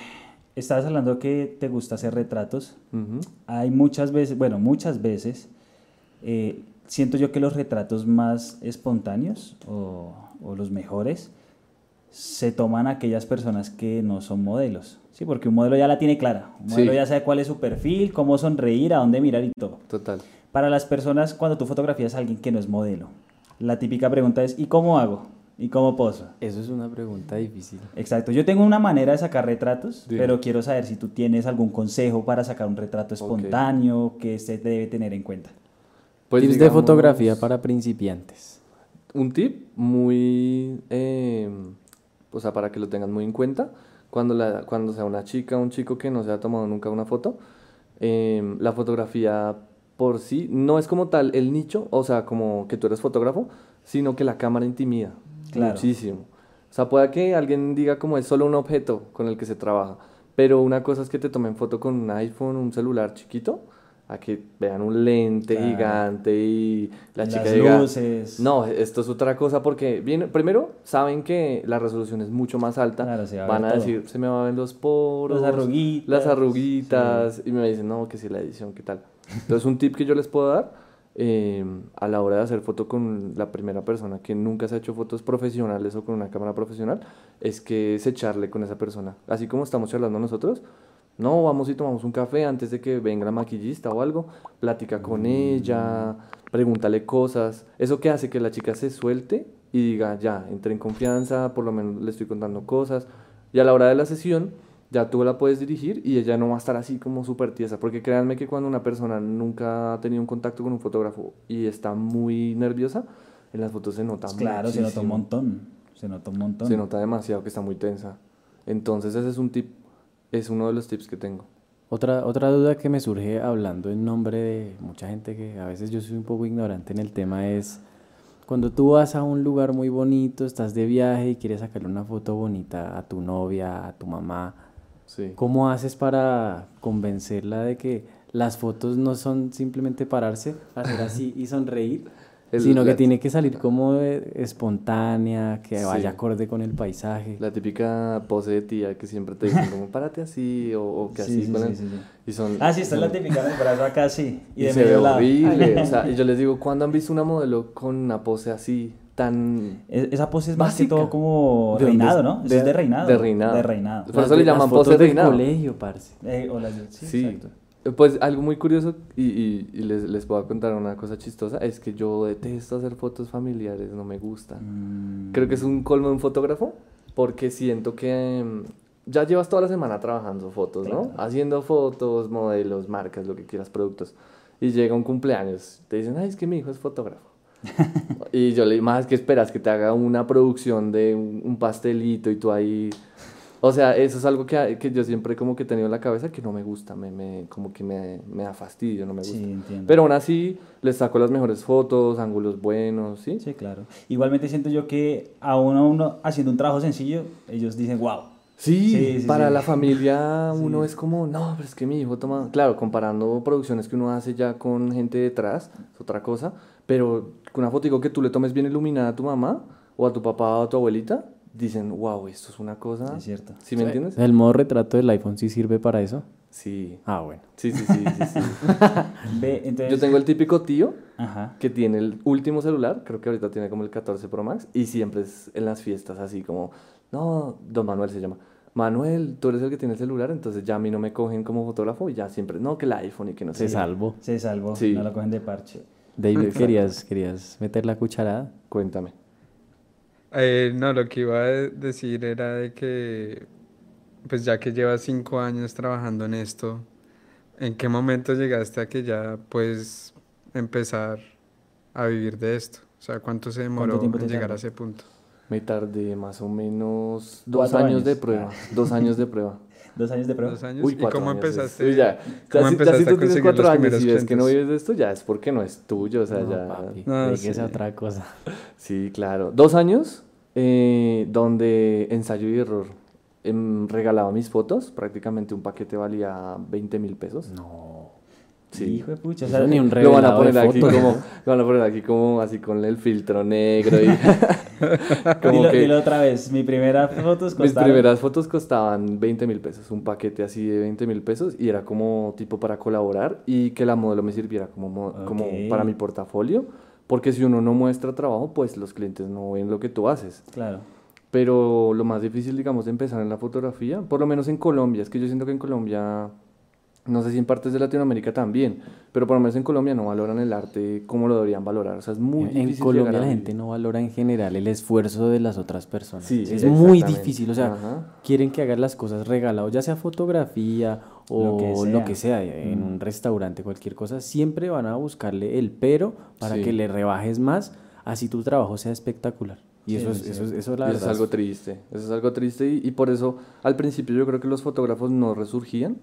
estabas hablando que te gusta hacer retratos. Ujú. Hay muchas veces, bueno, muchas veces, eh, siento yo que los retratos más espontáneos o, o los mejores se toman aquellas personas que no son modelos. Sí, porque un modelo ya la tiene clara. Un Sí. modelo ya sabe cuál es su perfil, cómo sonreír, a dónde mirar y todo. Total. Para las personas, cuando tú fotografías a alguien que no es modelo, la típica pregunta es, ¿y cómo hago? ¿Y cómo poso? Eso es una pregunta difícil. Exacto, yo tengo una manera de sacar retratos, Dime. pero quiero saber si tú tienes algún consejo para sacar un retrato espontáneo que se debe tener en cuenta. Pues Tips de fotografía para principiantes. Un tip muy, eh, o sea, para que lo tengan muy en cuenta, cuando, la, cuando sea una chica o un chico que no se ha tomado nunca una foto, eh, la fotografía por sí no es como tal el nicho, o sea, como que tú eres fotógrafo, sino que la cámara intimida Claro. muchísimo. O sea, puede que alguien diga como es solo un objeto con el que se trabaja, pero una cosa es que te tomen foto con un iPhone, un celular chiquito, a que vean un lente Claro. gigante y la Las chica diga, luces. no, esto es otra cosa porque viene, primero saben que la resolución es mucho más alta, Claro, va a van a todo. decir, se me van a ver los poros, Las arruguitas. las arruguitas, y me dicen, no, que si la edición, ¿qué tal? Entonces un tip que yo les puedo dar eh, a la hora de hacer foto con la primera persona que nunca se ha hecho fotos profesionales o con una cámara profesional es que es echarle con esa persona, así como estamos charlando nosotros. No, vamos y tomamos un café antes de que venga la maquillista o algo, platica con ella, pregúntale cosas. Eso que hace que la chica se suelte y diga, ya, entré en confianza, por lo menos le estoy contando cosas. Y a la hora de la sesión, ya tú la puedes dirigir y ella no va a estar así como súper tiesa. Porque créanme que cuando una persona nunca ha tenido un contacto con un fotógrafo y está muy nerviosa, en las fotos se nota Pues claro, se nota un muchísimo. montón. Se nota un montón. Se nota demasiado que está muy tensa. Entonces ese es un tip, es uno de los tips que tengo. Otra, otra duda que me surge hablando en nombre de mucha gente que a veces yo soy un poco ignorante en el tema es cuando tú vas a un lugar muy bonito, estás de viaje y quieres sacarle una foto bonita a tu novia, a tu mamá, Sí. ¿cómo haces para convencerla de que las fotos no son simplemente pararse, hacer así y sonreír, [laughs] El- sino que tiene que salir como espontánea, que Sí. vaya acorde con el paisaje? La típica pose de tía que siempre te dicen como párate así o, o que [laughs] Sí, así sí, con sí, el- sí, sí. y son Ah, sí, está son- la típica del brazo acá, sí. Y, y, de se ve lado. horrible o sea [laughs] y yo les digo ¿cuándo han visto una modelo con una pose así tan E- Esa pose es más que todo como ¿De reinado? ¿no? Eso De- es de reinado. de reinado. De reinado. Por eso le de- llaman pose del reinado. colegio, parce. Eh, o las de- sí, Sí. exacto. Pues algo muy curioso y, y- y les, les puedo contar una cosa chistosa, es que yo detesto hacer fotos familiares, no me gusta. Mm, Creo que es un colmo de un fotógrafo porque siento que mm, ya llevas toda la semana trabajando fotos, ¿no? Claro. Haciendo fotos, modelos, marcas, lo que quieras, productos. Y llega un cumpleaños, te dicen, ay, es que mi hijo es fotógrafo. [laughs] y yo le digo, más que esperas que te haga una producción de un, un pastelito y tú ahí O sea, eso es algo que, que yo siempre como que he tenido en la cabeza que no me gusta, me, me, como que me, me da fastidio, no me gusta. Sí, entiendo. Pero aún así les saco las mejores fotos, ángulos buenos, ¿sí? Sí, claro. Igualmente siento yo que a uno, uno haciendo un trabajo sencillo, ellos dicen, wow. Sí, Sí, sí, para la familia [laughs] uno es como, no, pero es que mi hijo toma, claro, comparando producciones que uno hace ya con gente detrás, es otra cosa, pero con una fotico que tú le tomes bien iluminada a tu mamá o a tu papá o a tu abuelita, dicen, wow, esto es una cosa, Es cierto. ¿sí me entiendes? ¿El modo retrato del iPhone sí sirve para eso? Sí, Ah, bueno. sí, sí, sí, sí, sí. [laughs] Ve, entonces... Yo tengo el típico tío Ajá. que tiene el último celular, creo que ahorita tiene como el 14 Pro Max, y siempre es en las fiestas así como, no, don Manuel se llama, Manuel, tú eres el que tiene el celular, entonces ya a mí no me cogen como fotógrafo y ya siempre, no, que el iPhone y que no sé. Se qué". salvó. Se salvó, Sí. no lo cogen de parche. David, Exacto. querías, querías meter la cucharada. Cuéntame. Eh, no, lo que iba a de- decir era de que, pues ya que llevas cinco años trabajando en esto, ¿en qué momento llegaste a que ya puedes empezar a vivir de esto? O sea, ¿cuánto se demoró tiempo te en llegar a ese punto? Me tardé más o menos dos Cuatro años, de años. prueba. Ah. Dos años de prueba. [laughs] ¿Dos años de prueba. ¿Dos años? Uy, ¿Y cuatro cómo años empezaste? Uy, ya. ¿Cómo Ya si- ya empezaste si a tú tienes cuatro años y ves que no vives de esto, ya es porque no es tuyo, o sea, No, ya... papi, No, sí. a otra cosa. Sí, claro. Dos años eh, donde ensayo y error. Em, regalaba mis fotos, prácticamente un paquete valía 20 mil pesos. No. Sí. Hijo de pucha. o sea, ni un Lo van a poner aquí fotos. como, lo van a poner aquí como así con el filtro negro y [laughs] como dilo, que dilo otra vez. Mi primera foto mis costaba... primeras fotos costaban 20 mil pesos, un paquete así de 20 mil pesos y era como tipo para colaborar y que la modelo me sirviera como, mo- como para mi portafolio, porque si uno no muestra trabajo, pues los clientes no ven lo que tú haces. Claro. Pero lo más difícil, digamos, de empezar en la fotografía, por lo menos en Colombia, es que yo siento que en Colombia, no sé si en partes de Latinoamérica también, pero por lo menos en Colombia no valoran el arte como lo deberían valorar. O sea, es muy En- difícil. En Colombia la gente no valora en general el esfuerzo de las otras personas. Sí, es muy difícil, o sea, Ajá. quieren que hagas las cosas regalado, ya sea fotografía o Lo que lo sea. que sea, en un restaurante, cualquier cosa, siempre van a buscarle el pero para Sí. que le rebajes más, así tu trabajo sea espectacular. Y Sí, eso, es, sí. eso, es- eso la Y eso es algo triste, eso es algo triste y, y por eso al principio yo creo que los fotógrafos no resurgían,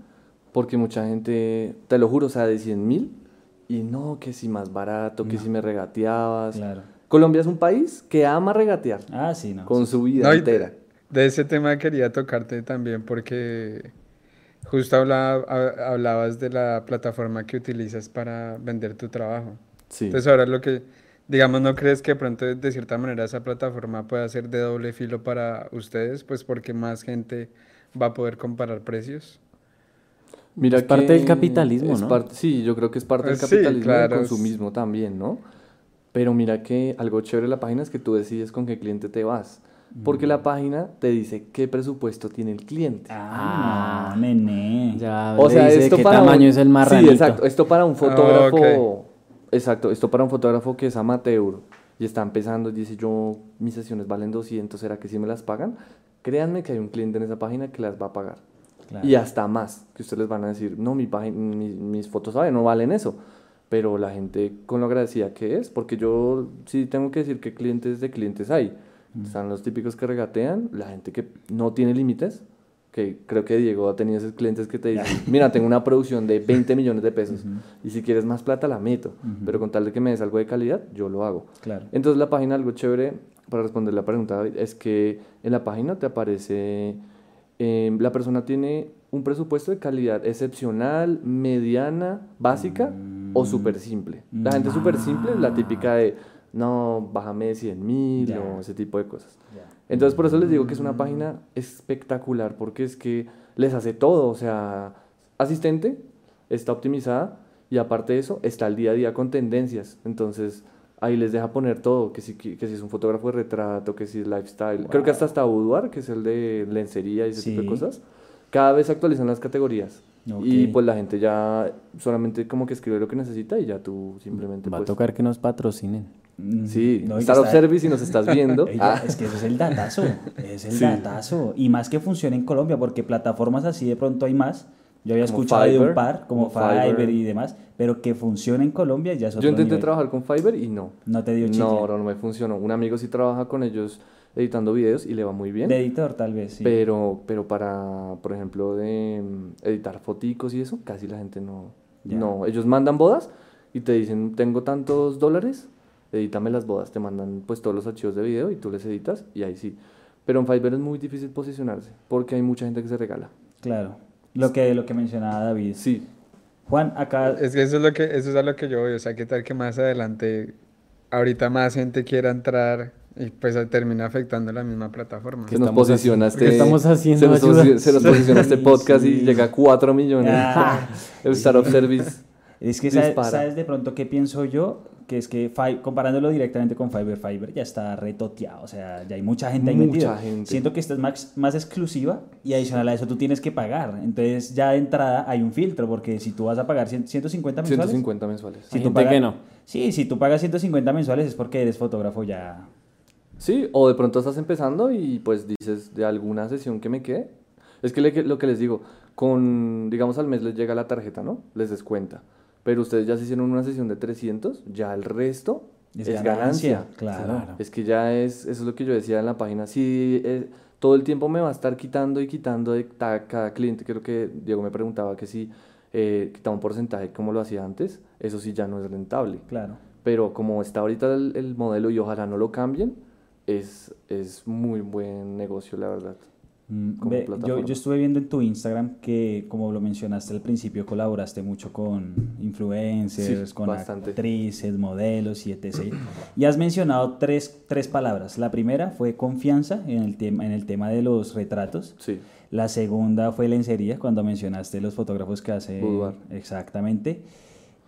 porque mucha gente, te lo juro, o sea, de 100 mil y no, que si más barato, que No. si me regateabas. Claro. Colombia es un país que ama regatear Ah, sí, no. con su vida No, entera. De ese tema quería tocarte también porque justo hablaba- ha- hablabas de la plataforma que utilizas para vender tu trabajo. Sí. Entonces ahora lo que, digamos, ¿no crees que de pronto de cierta manera esa plataforma pueda ser de doble filo para ustedes? Pues porque más gente va a poder comparar precios. Mira Es parte del capitalismo, es ¿no? parte- sí, yo creo que es parte del Eh, sí, capitalismo y del es- consumismo también, ¿no? Pero mira que algo chévere de la página es que tú decides con qué cliente te vas. Porque Mm. la página te dice qué presupuesto tiene el cliente. Ah, no, nene. Ya O sea, dice esto qué para tamaño un- es el marranito. Sí, exacto. Esto para un fotógrafo. ok. Exacto. Esto para un fotógrafo que es amateur y está empezando y dice yo, mis sesiones valen 200, ¿será que sí me las pagan? Créanme que hay un cliente en esa página que las va a pagar. Claro. Y hasta más, que ustedes les van a decir, no, mi página, mi- mis fotos ¿sabe? no valen eso. Pero la gente con lo agradecida que es, porque yo sí tengo que decir que clientes de clientes hay. Están los típicos que regatean, la gente que no tiene límites, que creo que Diego ha tenido esos clientes que te dicen, mira, tengo una producción de 20 millones de pesos y si quieres más plata la meto, pero con tal de que me des algo de calidad, yo lo hago. Claro. Entonces la página, algo chévere, para responder la pregunta, David, es que en la página te aparece, eh, la persona tiene un presupuesto de calidad excepcional, mediana, básica o súper simple. La gente súper simple es la típica de, no, bájame de 100 mil Ya. o ese tipo de cosas. Entonces por eso les digo que es una página espectacular, porque es que les hace todo, o sea, asistente, está optimizada y aparte de eso está al día a día con tendencias. Entonces ahí les deja poner todo, que si, que si es un fotógrafo de retrato, que si es lifestyle. Creo que hasta hasta boudoir, que es el de lencería y ese tipo de Sí. cosas. Cada vez actualizan las categorías. Ok. Y pues la gente ya solamente como que escribe lo que necesita y ya tú simplemente Va a pues... tocar que nos patrocinen. Mm, Sí, no, y que Star of está- Service si nos estás [laughs] viendo. Ah. Es que eso es el datazo, es el Sí. datazo. Y más que funcione en Colombia, porque plataformas así de pronto hay más. Yo había Como escuchado de Fiverr, un par, como, como Fiverr. Fiverr y demás, pero que funcione en Colombia ya es otro Yo intenté nivel. trabajar con Fiverr y no. No te dio chicle. No, no, no me funcionó. Un amigo sí trabaja con ellos editando videos y le va muy bien. De editor, tal vez, sí. Pero, pero para, por ejemplo, de mm, editar foticos y eso, casi la gente no. Ya. No, ellos mandan bodas y te dicen, tengo tantos dólares, edítame las bodas. Te mandan pues todos los archivos de video y tú les editas y ahí sí. Pero en Fiverr es muy difícil posicionarse porque hay mucha gente que se regala. Claro. Lo que, lo que mencionaba David. Sí, Juan, acá... Es que eso es lo que, eso es a lo que yo voy, o sea, qué tal que más adelante, ahorita más gente quiera entrar y pues termina afectando la misma plataforma. se nos estamos posiciona haciendo? este... ¿Qué estamos haciendo? Se nos, Ayuda. posi- se nos posiciona este Sí, podcast y llega a 4 millones. Ah. El Startup [laughs] Service. Es que sabes de pronto qué pienso yo, que es que Fi- comparándolo directamente con Fiverr, Fiverr ya está retoteado, o sea, ya hay mucha gente ahí Mucha metida. gente. Siento que esta es más, más exclusiva y adicional a eso tú tienes que pagar. Entonces ya de entrada hay un filtro, porque si tú vas a pagar 100 150 mensuales... 150 mensuales. Si Hay tú gente pagas- que no. Sí, si tú pagas 150 mensuales es porque eres fotógrafo ya... Sí, o de pronto estás empezando y pues dices de alguna sesión que me quede. Es que le- lo que les digo, con, digamos al mes les llega la tarjeta, ¿no? Les descuenta. Pero ustedes ya se hicieron una sesión de 300, ya el resto es, ganancia. Claro. Es que ya es, eso es lo que yo decía en la página. Si eh, todo el tiempo me va a estar quitando y quitando de cada cliente, creo que Diego me preguntaba que si eh, quitaba un porcentaje como lo hacía antes, eso sí ya no es rentable. Claro. Pero como está ahorita el, el modelo y ojalá no lo cambien, es, es muy buen negocio, la verdad. Mm, como ve, yo, yo estuve viendo en tu Instagram que, como lo mencionaste al principio, colaboraste mucho con influencers, Sí, con bastante. actrices, modelos y etc. Y has mencionado tres, tres palabras. La primera fue confianza en el, tema, en el tema de los retratos. Sí, La segunda fue lencería, cuando mencionaste los fotógrafos que hacen... Boudoir. Exactamente.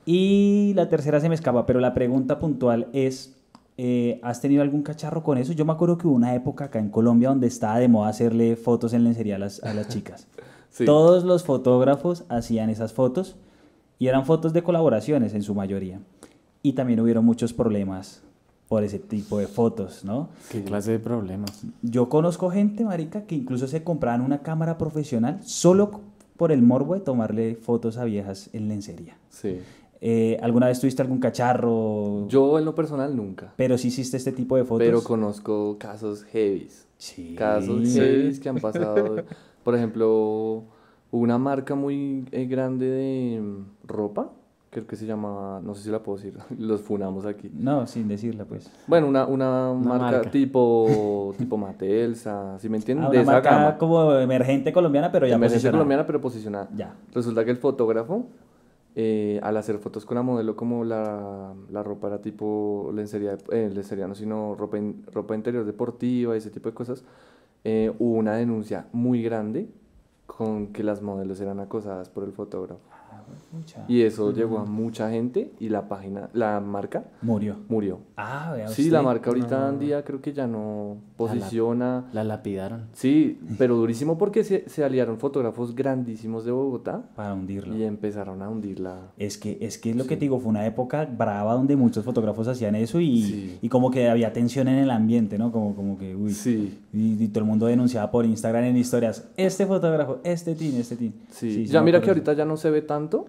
Y la tercera se me escapa, pero la pregunta puntual es, eh, ¿has tenido algún cacharro con eso? Yo me acuerdo que hubo una época acá en Colombia donde estaba de moda hacerle fotos en lencería a las, a las [laughs] chicas. sí. Todos los fotógrafos hacían esas fotos y eran fotos de colaboraciones en su mayoría. Y también hubieron muchos problemas por ese tipo de fotos, ¿no? ¿Qué clase de problemas? Yo conozco gente, marica, que incluso se compraban una cámara profesional solo por el morbo de tomarle fotos a viejas en lencería. sí. Eh, ¿Alguna vez tuviste algún cacharro? Yo en lo personal nunca, Pero sí hiciste este tipo de fotos. pero conozco casos heavies. Sí. Casos Sí. heavies que han pasado. [laughs] Por ejemplo, una marca muy eh, grande de mm, ropa, creo que se llama, no sé si la puedo decir, [laughs] los funamos aquí. No, sin decirla, pues. Bueno, una, una, marca, marca. tipo, [laughs] tipo Matelsa, si me entienden? Ah, de una esa marca gama. como emergente colombiana, pero ya Emergencia posicionada. colombiana, pero posicionada. Ya. Resulta que el fotógrafo, eh, al hacer fotos con la modelo, como la, la ropa era tipo lencería, eh, lencería no, sino ropa, in- ropa interior deportiva y ese tipo de cosas, eh, hubo una denuncia muy grande con que las modelos eran acosadas por el fotógrafo. Ah, pucha. Y eso llegó a mucha gente y la página, la marca Murió. murió. Ah, vea Sí, usted. la marca ahorita en día creo que ya no posiciona. La lapidaron. Sí, pero durísimo porque se, se aliaron fotógrafos grandísimos de Bogotá Para hundirlo. y empezaron a hundirla. Es que, es que lo que te digo, fue una época brava donde muchos fotógrafos hacían eso y, Sí. y como que había tensión en el ambiente, ¿no? Como, como que, uy. Sí, Y, y todo el mundo denunciaba por Instagram en historias, este fotógrafo, este team, este team. sí. sí ya mira que ahorita ya no se ve tanto.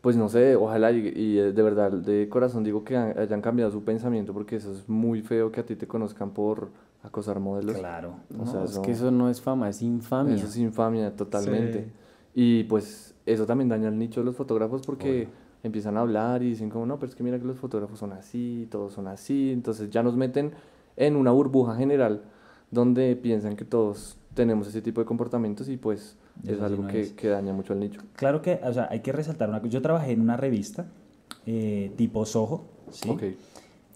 Pues no sé, ojalá y, y, eh, de verdad, de corazón digo que hayan cambiado su pensamiento porque eso es muy feo que a ti te conozcan por acosar modelos. Claro. O No, sea, es eso- que eso no es fama, es infamia. Eso es infamia totalmente. Y pues eso también daña el nicho de los fotógrafos porque empiezan a hablar y dicen como, no, pero es que mira que los fotógrafos son así, todos son así. Entonces ya nos meten en una burbuja general donde piensan que todos tenemos ese tipo de comportamientos y pues Eso es sí algo no que, es. que daña mucho al nicho. Claro que, o sea, hay que resaltar una cosa. Yo trabajé en una revista eh, tipo Soho, ¿sí? Ok,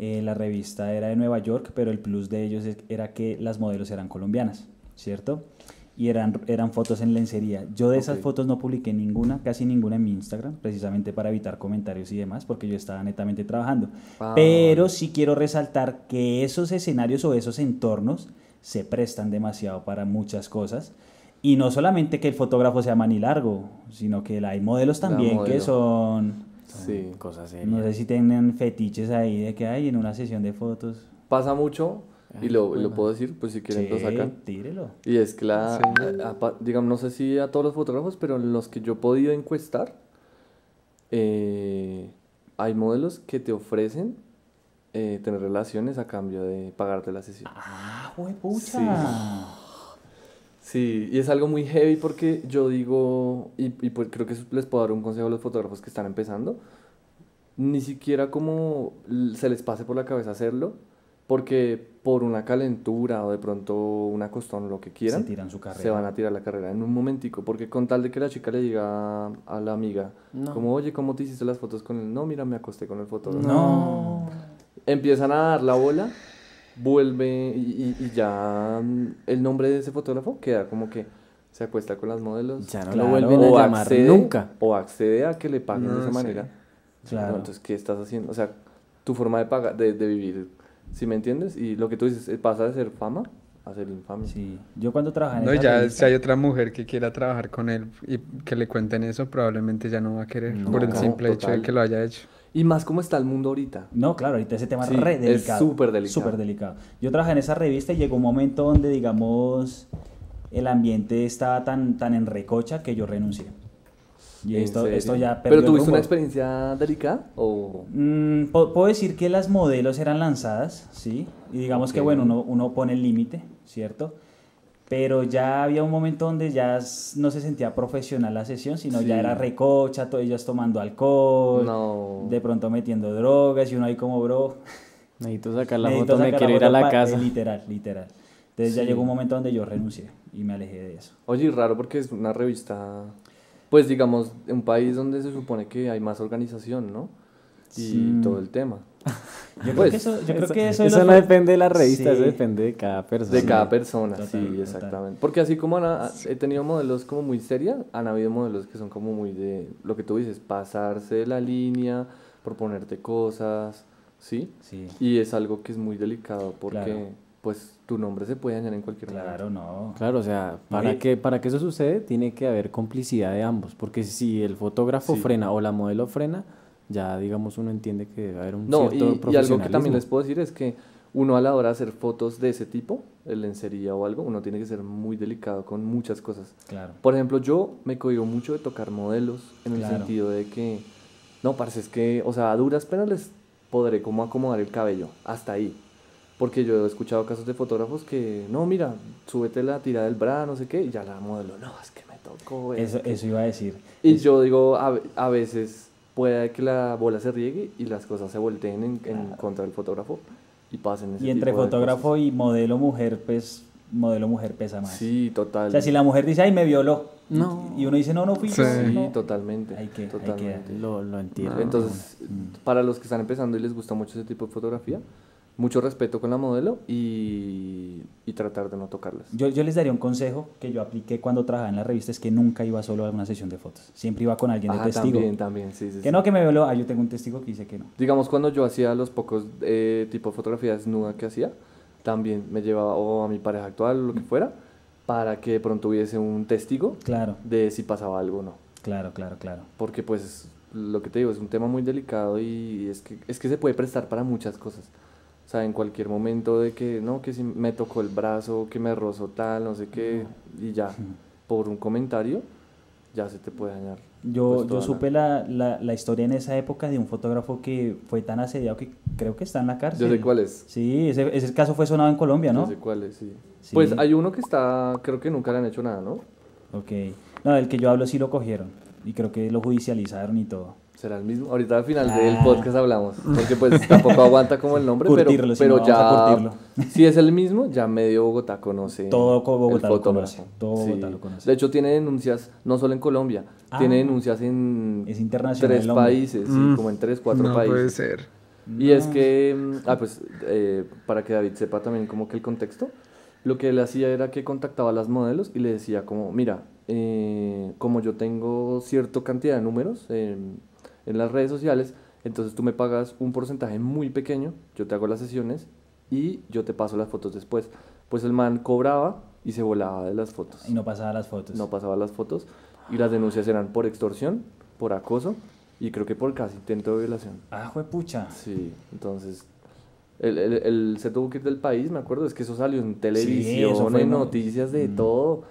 Eh, la revista era de Nueva York, pero el plus de ellos era que las modelos eran colombianas, ¿cierto? Y eran, eran fotos en lencería. Yo de esas fotos no publiqué ninguna, casi ninguna en mi Instagram, precisamente para evitar comentarios y demás, porque yo estaba netamente trabajando. Ah, pero sí quiero resaltar que esos escenarios o esos entornos se prestan demasiado para muchas cosas. Y no solamente que el fotógrafo sea manilargo, sino que hay modelos también que son... sí. Cosas serias. No sé si tienen fetiches ahí de que hay en una sesión de fotos. Pasa mucho y lo, bueno. lo puedo decir, pues si quieren lo Sí, sacan. tírelo. Y es que la, Sí. a- a- digamos, no sé si a todos los fotógrafos, pero en los que yo he podido encuestar, eh, hay modelos que te ofrecen eh, tener relaciones a cambio de pagarte la sesión. Ah, pucha. Sí, y es algo muy heavy porque yo digo, y, y pues creo que les puedo dar un consejo a los fotógrafos que están empezando, ni siquiera como se les pase por la cabeza hacerlo, porque por una calentura o de pronto una costón o lo que quieran, Se tiran su carrera. se van a tirar la carrera en un momentico, porque con tal de que la chica le diga a la amiga, No. como, oye, ¿cómo te hiciste las fotos con él? No, mira, me acosté con el fotógrafo. No. Empiezan a dar la bola, vuelve y, y- ya el nombre de ese fotógrafo queda como que se acuesta con las modelos. Ya no Claro. lo vuelven a llamar accede, nunca. O accede a que le paguen de esa sí. manera. Claro. No, entonces, ¿qué estás haciendo? O sea, tu forma de pagar, de, de vivir, ¿sí me entiendes? Y lo que tú dices, eh, pasa de ser fama a ser infamia. Sí. Yo cuando trabajaba en No, ya revista- si hay otra mujer que quiera trabajar con él y que le cuenten eso, probablemente ya no va a querer No, por el simple hecho de que lo haya hecho. Y más como está el mundo ahorita. No, claro, ahorita ese tema Sí, es re es delicado. súper delicado. Súper delicado. Yo trabajé en esa revista y llegó un momento donde, digamos, el ambiente estaba tan, tan en recocha que yo renuncié. Y ¿En esto, esto ya ¿Pero tuviste una experiencia delicada? ¿O...? Mm, puedo decir que las modelos eran lanzadas, ¿sí? Y digamos que, bueno, uno, uno pone el límite, ¿cierto? Pero ya había un momento donde ya no se sentía profesional la sesión, sino Sí. ya era recocha, to- ellos tomando alcohol, No. de pronto metiendo drogas, y uno ahí como, bro, Necesito sacar la necesito foto, me sacar quiero ir a la casa. eh, Literal, literal. Entonces ya llegó un momento donde yo renuncié y me alejé de eso. Oye, y raro porque es una revista, pues digamos, un país donde se supone que hay más organización, ¿no? Y Sí. todo el tema. [laughs] Yo creo Pues, que eso, yo creo Eso, que eso, de eso los- no depende de la revista, eso depende de cada persona. De cada persona, Total, sí, total. exactamente. Porque así como han- ha- he tenido modelos como muy serias, han habido modelos que son como muy de, lo que tú dices, pasarse de la línea, proponerte cosas, ¿sí? Sí, Y es algo que es muy delicado porque, Claro. pues, tu nombre se puede dañar en cualquier momento. claro, no. Claro, o sea, para, y- que, para que eso sucede tiene que haber complicidad de ambos, porque si el fotógrafo Sí. frena o la modelo frena, ya digamos uno entiende que debe haber un No, cierto y, y algo que también les puedo decir es que uno a la hora de hacer fotos de ese tipo, en lencería o algo, uno tiene que ser muy delicado con muchas cosas. Claro. Por ejemplo, yo me cohibo mucho de tocar modelos en el Claro. sentido de que, no, parece es que, o sea, a duras penas les podré como acomodar el cabello, hasta ahí. Porque yo he escuchado casos de fotógrafos que, no, mira, súbete la tira del bra, no sé qué, y ya la modelo, no, es que me tocó. es Eso, que-". eso iba a decir. Y Es- yo digo, a, a veces puede que la bola se riegue y las cosas se volteen en, en contra del fotógrafo y pasen ese Y entre tipo de fotógrafo cosas. y modelo mujer, pues modelo mujer pesa más. Sí, total. O sea, si la mujer dice, ay, me violó. No. Y uno dice, no, no fui yo", Sí. Sí, no. totalmente. Hay que- hay que totalmente. Lo, lo entiendo. Entonces, Mm. para los que están empezando y les gusta mucho ese tipo de fotografía, mucho respeto con la modelo y, y tratar de no tocarlas. Yo, yo les daría un consejo que yo apliqué cuando trabajaba en la revista, es que nunca iba solo a una sesión de fotos. Siempre iba con alguien de Ah, testigo. también, también, sí, sí, Que sí. no, que me violó. Ah, yo tengo un testigo que dice que no. Digamos, cuando yo hacía los pocos eh, tipo de fotografía desnuda que hacía, también me llevaba o a mi pareja actual o lo que fuera, para que de pronto hubiese un testigo Claro, de si pasaba algo o no. claro, claro, claro. Porque pues lo que te digo es un tema muy delicado y es que, es que se puede prestar para muchas cosas. O sea, en cualquier momento de que, no, que si me tocó el brazo, que me rozó tal, no sé qué, y ya, por un comentario, ya se te puede dañar. Yo, pues, yo supe la, la, la historia en esa época de un fotógrafo que fue tan asediado que creo que está en la cárcel. Yo sé cuál es. Sí, ese, ese caso fue sonado en Colombia, ¿no? Yo sé cuál es, sí. Sí. Pues hay uno que está, creo que nunca le han hecho nada, ¿no? Ok. No, el que yo hablo sí lo cogieron. Y creo que lo judicializaron y todo. ¿Será el mismo? Ahorita al final del Ah. podcast hablamos, porque pues [laughs] tampoco aguanta como el nombre, pero, Curtirlo, pero ya, si es el mismo, ya medio Bogotá conoce Todo Bogotá el lo conoce, todo Bogotá lo conoce. De hecho tiene denuncias, no solo en Colombia, Ah. tiene denuncias en Es internacional tres países, sí, Mm, como en tres, cuatro no países. puede ser. Y es que, mm, ah, pues, eh, para que David sepa también como que el contexto, lo que él hacía era que contactaba a las modelos y le decía como, mira, eh, como yo tengo cierta cantidad de números en, en las redes sociales, entonces tú me pagas un porcentaje muy pequeño, yo te hago las sesiones y yo te paso las fotos después. Pues el man cobraba y se volaba de las fotos. Y no pasaba las fotos. No pasaba las fotos y las denuncias eran por extorsión, por acoso y creo que por casi intento de violación. Ah, juepucha. Sí, entonces el, el, el se tuvo que ir del país, me acuerdo, es que eso salió en televisión, en noticias de Mm. todo.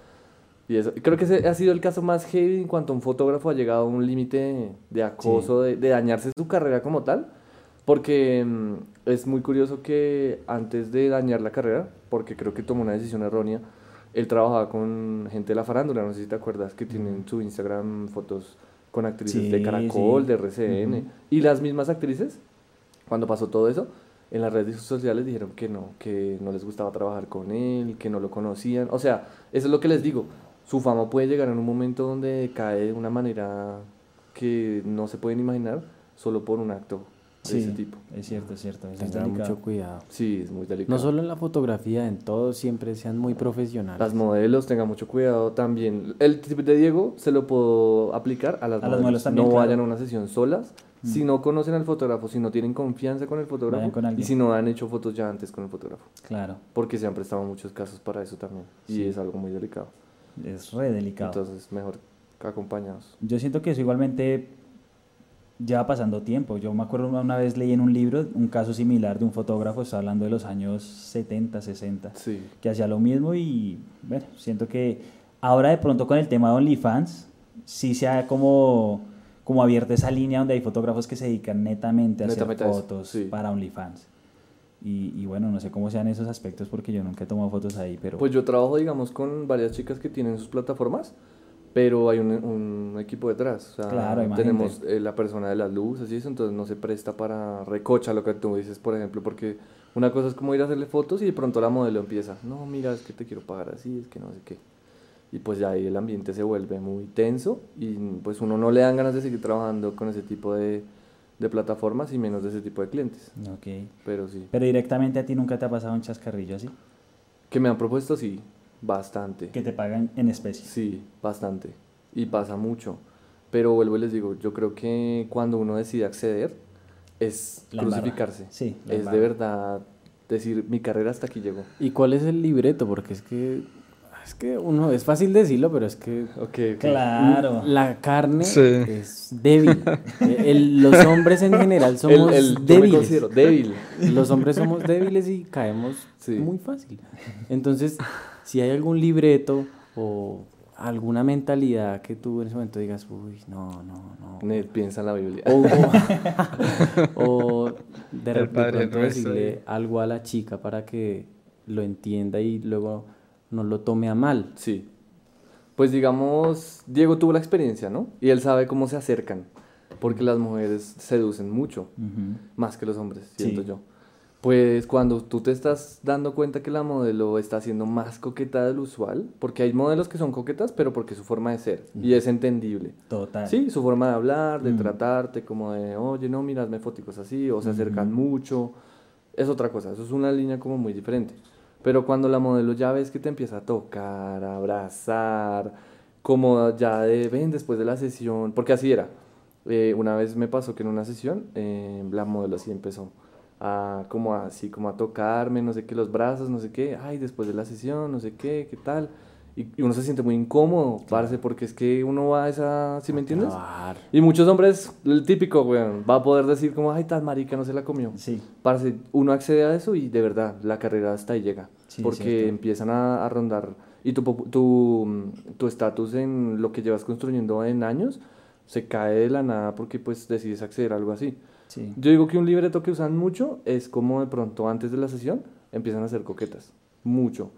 Y eso, creo que ese ha sido el caso más heavy en cuanto un fotógrafo ha llegado a un límite de acoso, de, de dañarse su carrera como tal, Porque mm, es muy curioso que antes de dañar la carrera, porque creo que tomó una decisión errónea, él trabajaba con gente de la farándula, no sé si te acuerdas, que tienen su Instagram fotos con actrices Sí, de Caracol, sí. de RCN, y las mismas actrices, cuando pasó todo eso, en las redes sociales dijeron que no, que no les gustaba trabajar con él, que no lo conocían, o sea, eso es lo que les digo, su fama puede llegar en un momento donde cae de una manera que no se pueden imaginar solo por un acto de Sí, ese tipo. es cierto, es cierto. Eso es mucho cuidado. Sí, es muy delicado. No solo en la fotografía, en todo siempre sean muy profesionales. Las modelos, tengan mucho cuidado también. El tip de Diego se lo puedo aplicar a las A las modelos. también, no claro. vayan a una sesión solas. Si no conocen al fotógrafo, si no tienen confianza con el fotógrafo con y si no han hecho fotos ya antes con el fotógrafo. Claro, Porque se han prestado muchos casos para eso también. Y Sí. es algo muy delicado. Es re delicado. Entonces, mejor acompañados. Yo siento que eso igualmente lleva pasando tiempo. Yo me acuerdo una- vez leí en un libro un caso similar de un fotógrafo, está hablando de los años 70, 60, Sí. que hacía lo mismo y bueno, siento que ahora de pronto con el tema de OnlyFans sí se ha como, como abierto esa línea donde hay fotógrafos que se dedican netamente a Netamente hacer fotos sí. para OnlyFans. Y, y bueno, no sé cómo sean esos aspectos porque yo nunca he tomado fotos ahí, pero... Pues yo trabajo, digamos, con varias chicas que tienen sus plataformas, pero hay un, un equipo detrás. O sea, Claro, imagínate. tenemos eh, la persona de las luces y eso, entonces no se presta para recocha lo que tú dices, por ejemplo, porque una cosa es como ir a hacerle fotos y de pronto la modelo empieza, no, mira, es que te quiero pagar así, es que no sé qué. Y pues ya ahí el ambiente se vuelve muy tenso y pues uno no le dan ganas de seguir trabajando con ese tipo de, de plataformas y menos de ese tipo de clientes. ok. Pero sí. Pero directamente a ti nunca te ha pasado un chascarrillo así, Que me han propuesto, sí, bastante. que te pagan en especie. Sí, bastante. Y pasa mucho. Pero vuelvo y les digo, yo creo que cuando uno decide acceder es La crucificarse. Sí, la es embarra. de verdad decir, mi carrera hasta aquí llegó. ¿Y cuál es el libreto? Porque es que es que uno es fácil decirlo, pero es que Ok, ok. Claro. la carne Sí. es débil. [laughs] El- los hombres en general somos El- el- yo me débiles. considero débil. Los hombres somos débiles y caemos Sí. muy fácil. Entonces, si hay algún libreto o alguna mentalidad que tú en ese momento digas, uy, no, no, no. Ned, piensa en la Biblia. O, o- [laughs] o de, El re- de Padre pronto Nuestro decirle algo a la chica para que lo entienda y luego no lo tome a mal. Sí. Pues digamos, Diego tuvo la experiencia, ¿no? Y él sabe cómo se acercan. Porque las mujeres seducen mucho, más que los hombres, Sí. siento yo. Pues cuando tú te estás dando cuenta que la modelo está siendo más coqueta del usual, porque hay modelos que son coquetas, pero porque es su forma de ser, y es entendible. Total. Sí, su forma de hablar, de Mm. tratarte, como de, oye, no, mira, hazme foticos así, o se acercan mucho. Es otra cosa, eso es una línea como muy diferente. Pero cuando la modelo ya ves que te empieza a tocar, a abrazar, como ya de, ven, después de la sesión, porque así era. Eh, una vez me pasó que en una sesión eh, la modelo así empezó a como así como a tocarme, no sé qué, los brazos, no sé qué, ay, después de la sesión, no sé qué, qué tal. Y, y uno se siente muy incómodo, parce, porque es que uno va a esa, ¿sí me entiendes? Trabajar. Y muchos hombres, el típico, weón, va a poder decir como, ay, tal marica, no se la comió. Sí, Parce, uno accede a eso y de verdad, la carrera hasta ahí llega. Sí, porque cierto. empiezan a, a rondar. Y tu popu- tu mm, tu estatus en lo que llevas construyendo en años se cae de la nada porque pues decides acceder a algo así. sí. Yo digo que un libreto que usan mucho es como de pronto antes de la sesión empiezan a hacer coquetas. Mucho.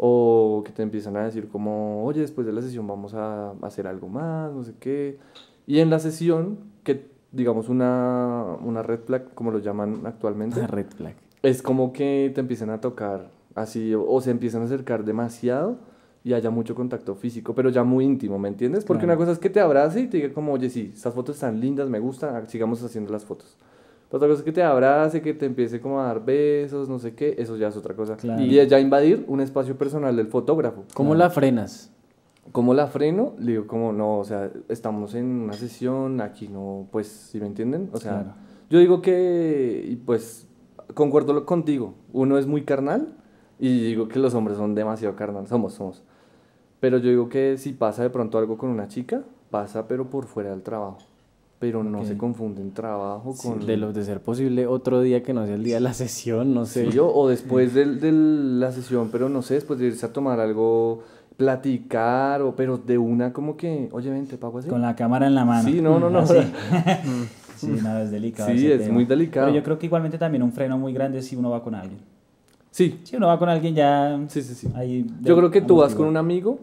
O que te empiezan a decir como, oye, después de la sesión vamos a hacer algo más, no sé qué. Y en la sesión, que digamos una, una red flag, como lo llaman actualmente, Una red flag. es como que te empiezan a tocar así o, se empiezan a acercar demasiado y haya mucho contacto físico, pero ya muy íntimo, ¿me entiendes? Porque Claro. una cosa es que te abrace y te diga como, oye, sí, estas fotos están lindas, me gustan, ah, sigamos haciendo las fotos. Otra cosa es que te abrace, que te empiece como a dar besos, no sé qué, eso ya es otra cosa. Claro. Y ya invadir un espacio personal del fotógrafo. ¿Cómo Claro. la frenas? ¿Cómo la freno? Le digo, como no, o sea, estamos en una sesión, aquí no, pues, si me entienden? O sea, Claro. yo digo que, y pues, concuerdo contigo, uno es muy carnal y digo que los hombres son demasiado carnal, somos, somos. Pero yo digo que si pasa de pronto algo con una chica, pasa pero por fuera del trabajo. Pero no se confunden trabajo con... De los de ser posible otro día que no sea el día de la sesión, no sé. Sí, yo, o después [laughs] del- de la sesión, pero no sé, después de irse a tomar algo, platicar, o pero de una como que, oye, ven, te pago así. Con la cámara en la mano. Sí, no, no, no. Así. [laughs] [laughs] Sí, no, es delicado. Sí, es tema. muy delicado. Pero yo creo que igualmente también un freno muy grande si uno va con alguien. Sí, Si uno va con alguien ya... sí, sí, sí. ahí Yo creo que tú vas con un amigo.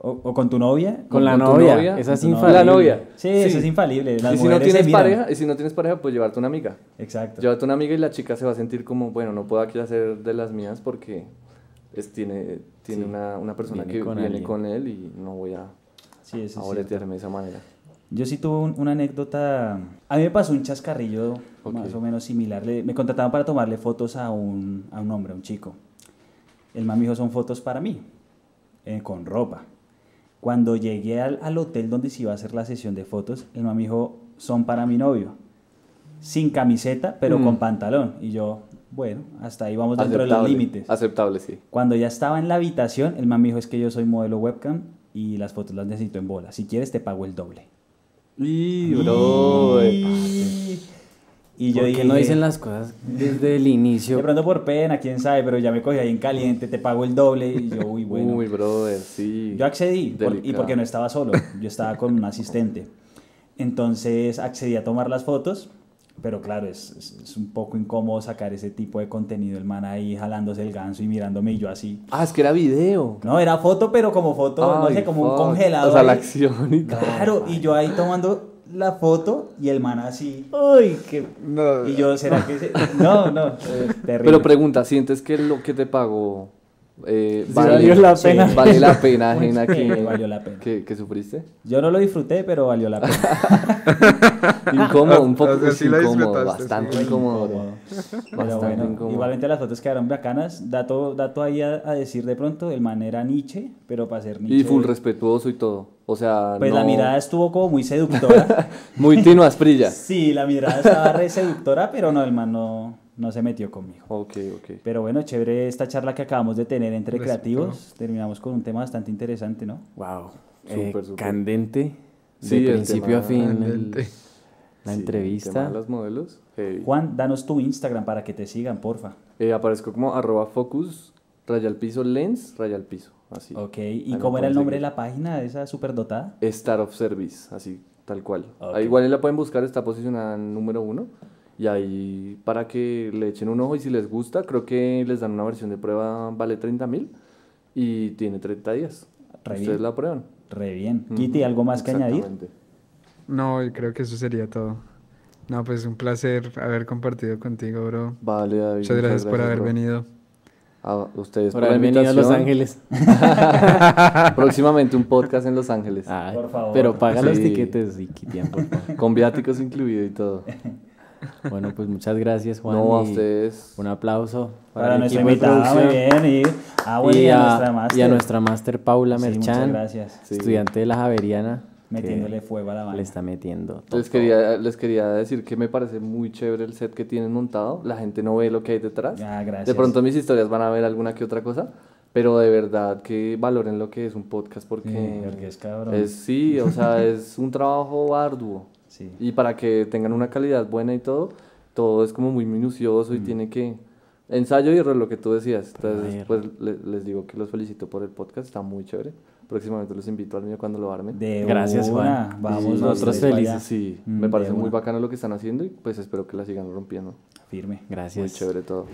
O, o con tu novia. Con la con novia, novia, esa es infalible. La novia. Sí, eso es infalible. Las y si no tienes pareja, y si no tienes pareja, pues llevarte una amiga. Exacto. Llévate una amiga y la chica se va a sentir como, bueno, no puedo aquí hacer de las mías porque es, tiene, tiene Sí, una, una persona viene que con viene alguien. con él y no voy a, Sí, eso a es cierto. boletearme de esa manera. Yo sí tuve un- una anécdota. A mí me pasó un chascarrillo más o menos similar. Le- me contrataban para tomarle fotos a un, a un hombre, a un chico. El man me dijo, son fotos para mí, eh, con ropa. Cuando llegué al, al hotel donde se iba a hacer la sesión de fotos, el man me dijo, son para mi novio. Sin camiseta, pero Mm. con pantalón. Y yo, bueno, hasta ahí vamos dentro de los límites. Aceptable, sí. Cuando ya estaba en la habitación, el man me dijo, es que yo soy modelo webcam y las fotos las necesito en bola. Si quieres, te pago el doble. Y, bro, Y, y yo ¿Por dije, no dicen las cosas desde el inicio? de pronto por pena, quién sabe, pero ya me cogí ahí en caliente, te pago el doble. Y yo, uy, bueno. Uy, brother, sí. yo accedí, por- y porque no estaba solo, yo estaba con un asistente. Entonces accedí a tomar las fotos, pero claro, es, es- es un poco incómodo sacar ese tipo de contenido, el man ahí jalándose el ganso y mirándome y yo así. Ah, es que era video. No, era foto, pero como foto, no Ay, sé, como un fuck. congelado. O sea, la acción y todo. Claro, y yo ahí tomando la foto y el man así. Uy, qué... No, Y yo, ¿será que se- No, no, [laughs] eh, terrible. Pero pregunta, ¿sientes que lo que te pagó eh, Sí, valió la sí, pena. vale la [laughs] pena ajena Sí, que, valió la pena. que, que sufriste? Yo no lo disfruté, pero valió la pena. [laughs] Incómodo, un poco O sea, sí incómodo, bastante sí. incómodo. Incómodo. Pero Bastante bueno, incómodo. igualmente las fotos quedaron bacanas. Dato, dato ahí a, a decir de pronto, el man era Nietzsche, pero para ser Nietzsche... Y full respetuoso y todo. O sea, Pues la mirada estuvo como muy seductora. [laughs] Muy tino asprilla. sí, la mirada estaba re seductora, pero no, el man no, no se metió conmigo. Ok, ok. Pero bueno, chévere esta charla que acabamos de tener entre Respeto. creativos. Terminamos con un tema bastante interesante, ¿no? Wow. Súper, eh, súper. Candente. Sí, de principio a fin. el- Candente. la Sí, entrevista. el tema de los modelos. heavy. Juan, danos tu Instagram para que te sigan, porfa. Eh, aparezco como arroba focus, raya al piso, lens, raya al piso. Así. Ok, ¿y cómo era el nombre de la página de esa superdotada? Star of Service, así, tal cual. Ok. Ahí igual la pueden buscar, está posicionada en número uno. Y ahí para que le echen un ojo y si les gusta, creo que les dan una versión de prueba, vale 30 mil y tiene 30 días. Re Ustedes bien. la prueban. Re bien. Ujú, Kitty, ¿algo más que añadir? No, y creo que eso sería todo. No, pues un placer haber compartido contigo, bro. Vale, David. Muchas gracias por haber bro. venido. A ustedes Por por, la venido a Los invitación. Ángeles. [laughs] Próximamente un podcast en Los Ángeles. Ay, Por favor. Pero paga los tiquetes y favor. Con viáticos incluido y todo. [laughs] Bueno, pues muchas gracias, Juan. no, a y ustedes. Un aplauso Para el nuestra invitada, muy bien. Y, ah, bueno, y, y, a, a, nuestra máster. y a nuestra máster Paula Sí, muchas Merchan, gracias. Sí. estudiante de la Javeriana, Metiéndole fuego a la le banda. está metiendo. todo. Les quería, les quería decir que me parece muy chévere el set que tienen montado. La gente no ve lo que hay detrás. Ah, gracias. De pronto mis historias van a ver alguna que otra cosa, pero de verdad que valoren lo que es un podcast porque, Sí, porque es cabrón. es- sí, o sea, [laughs] es un trabajo arduo Sí. y para que tengan una calidad buena y todo, todo es como muy minucioso y Mm. tiene que ensayo y error lo que tú decías. Entonces, y pues le- les digo que los felicito por el podcast, está muy chévere. Próximamente los invito al mío cuando lo armen. De Gracias. Juan. Vamos nosotros felices. Sí, Mm, me parece muy una. bacano lo que están haciendo y pues espero que la sigan rompiendo. Firme. Muy Gracias. chévere todo.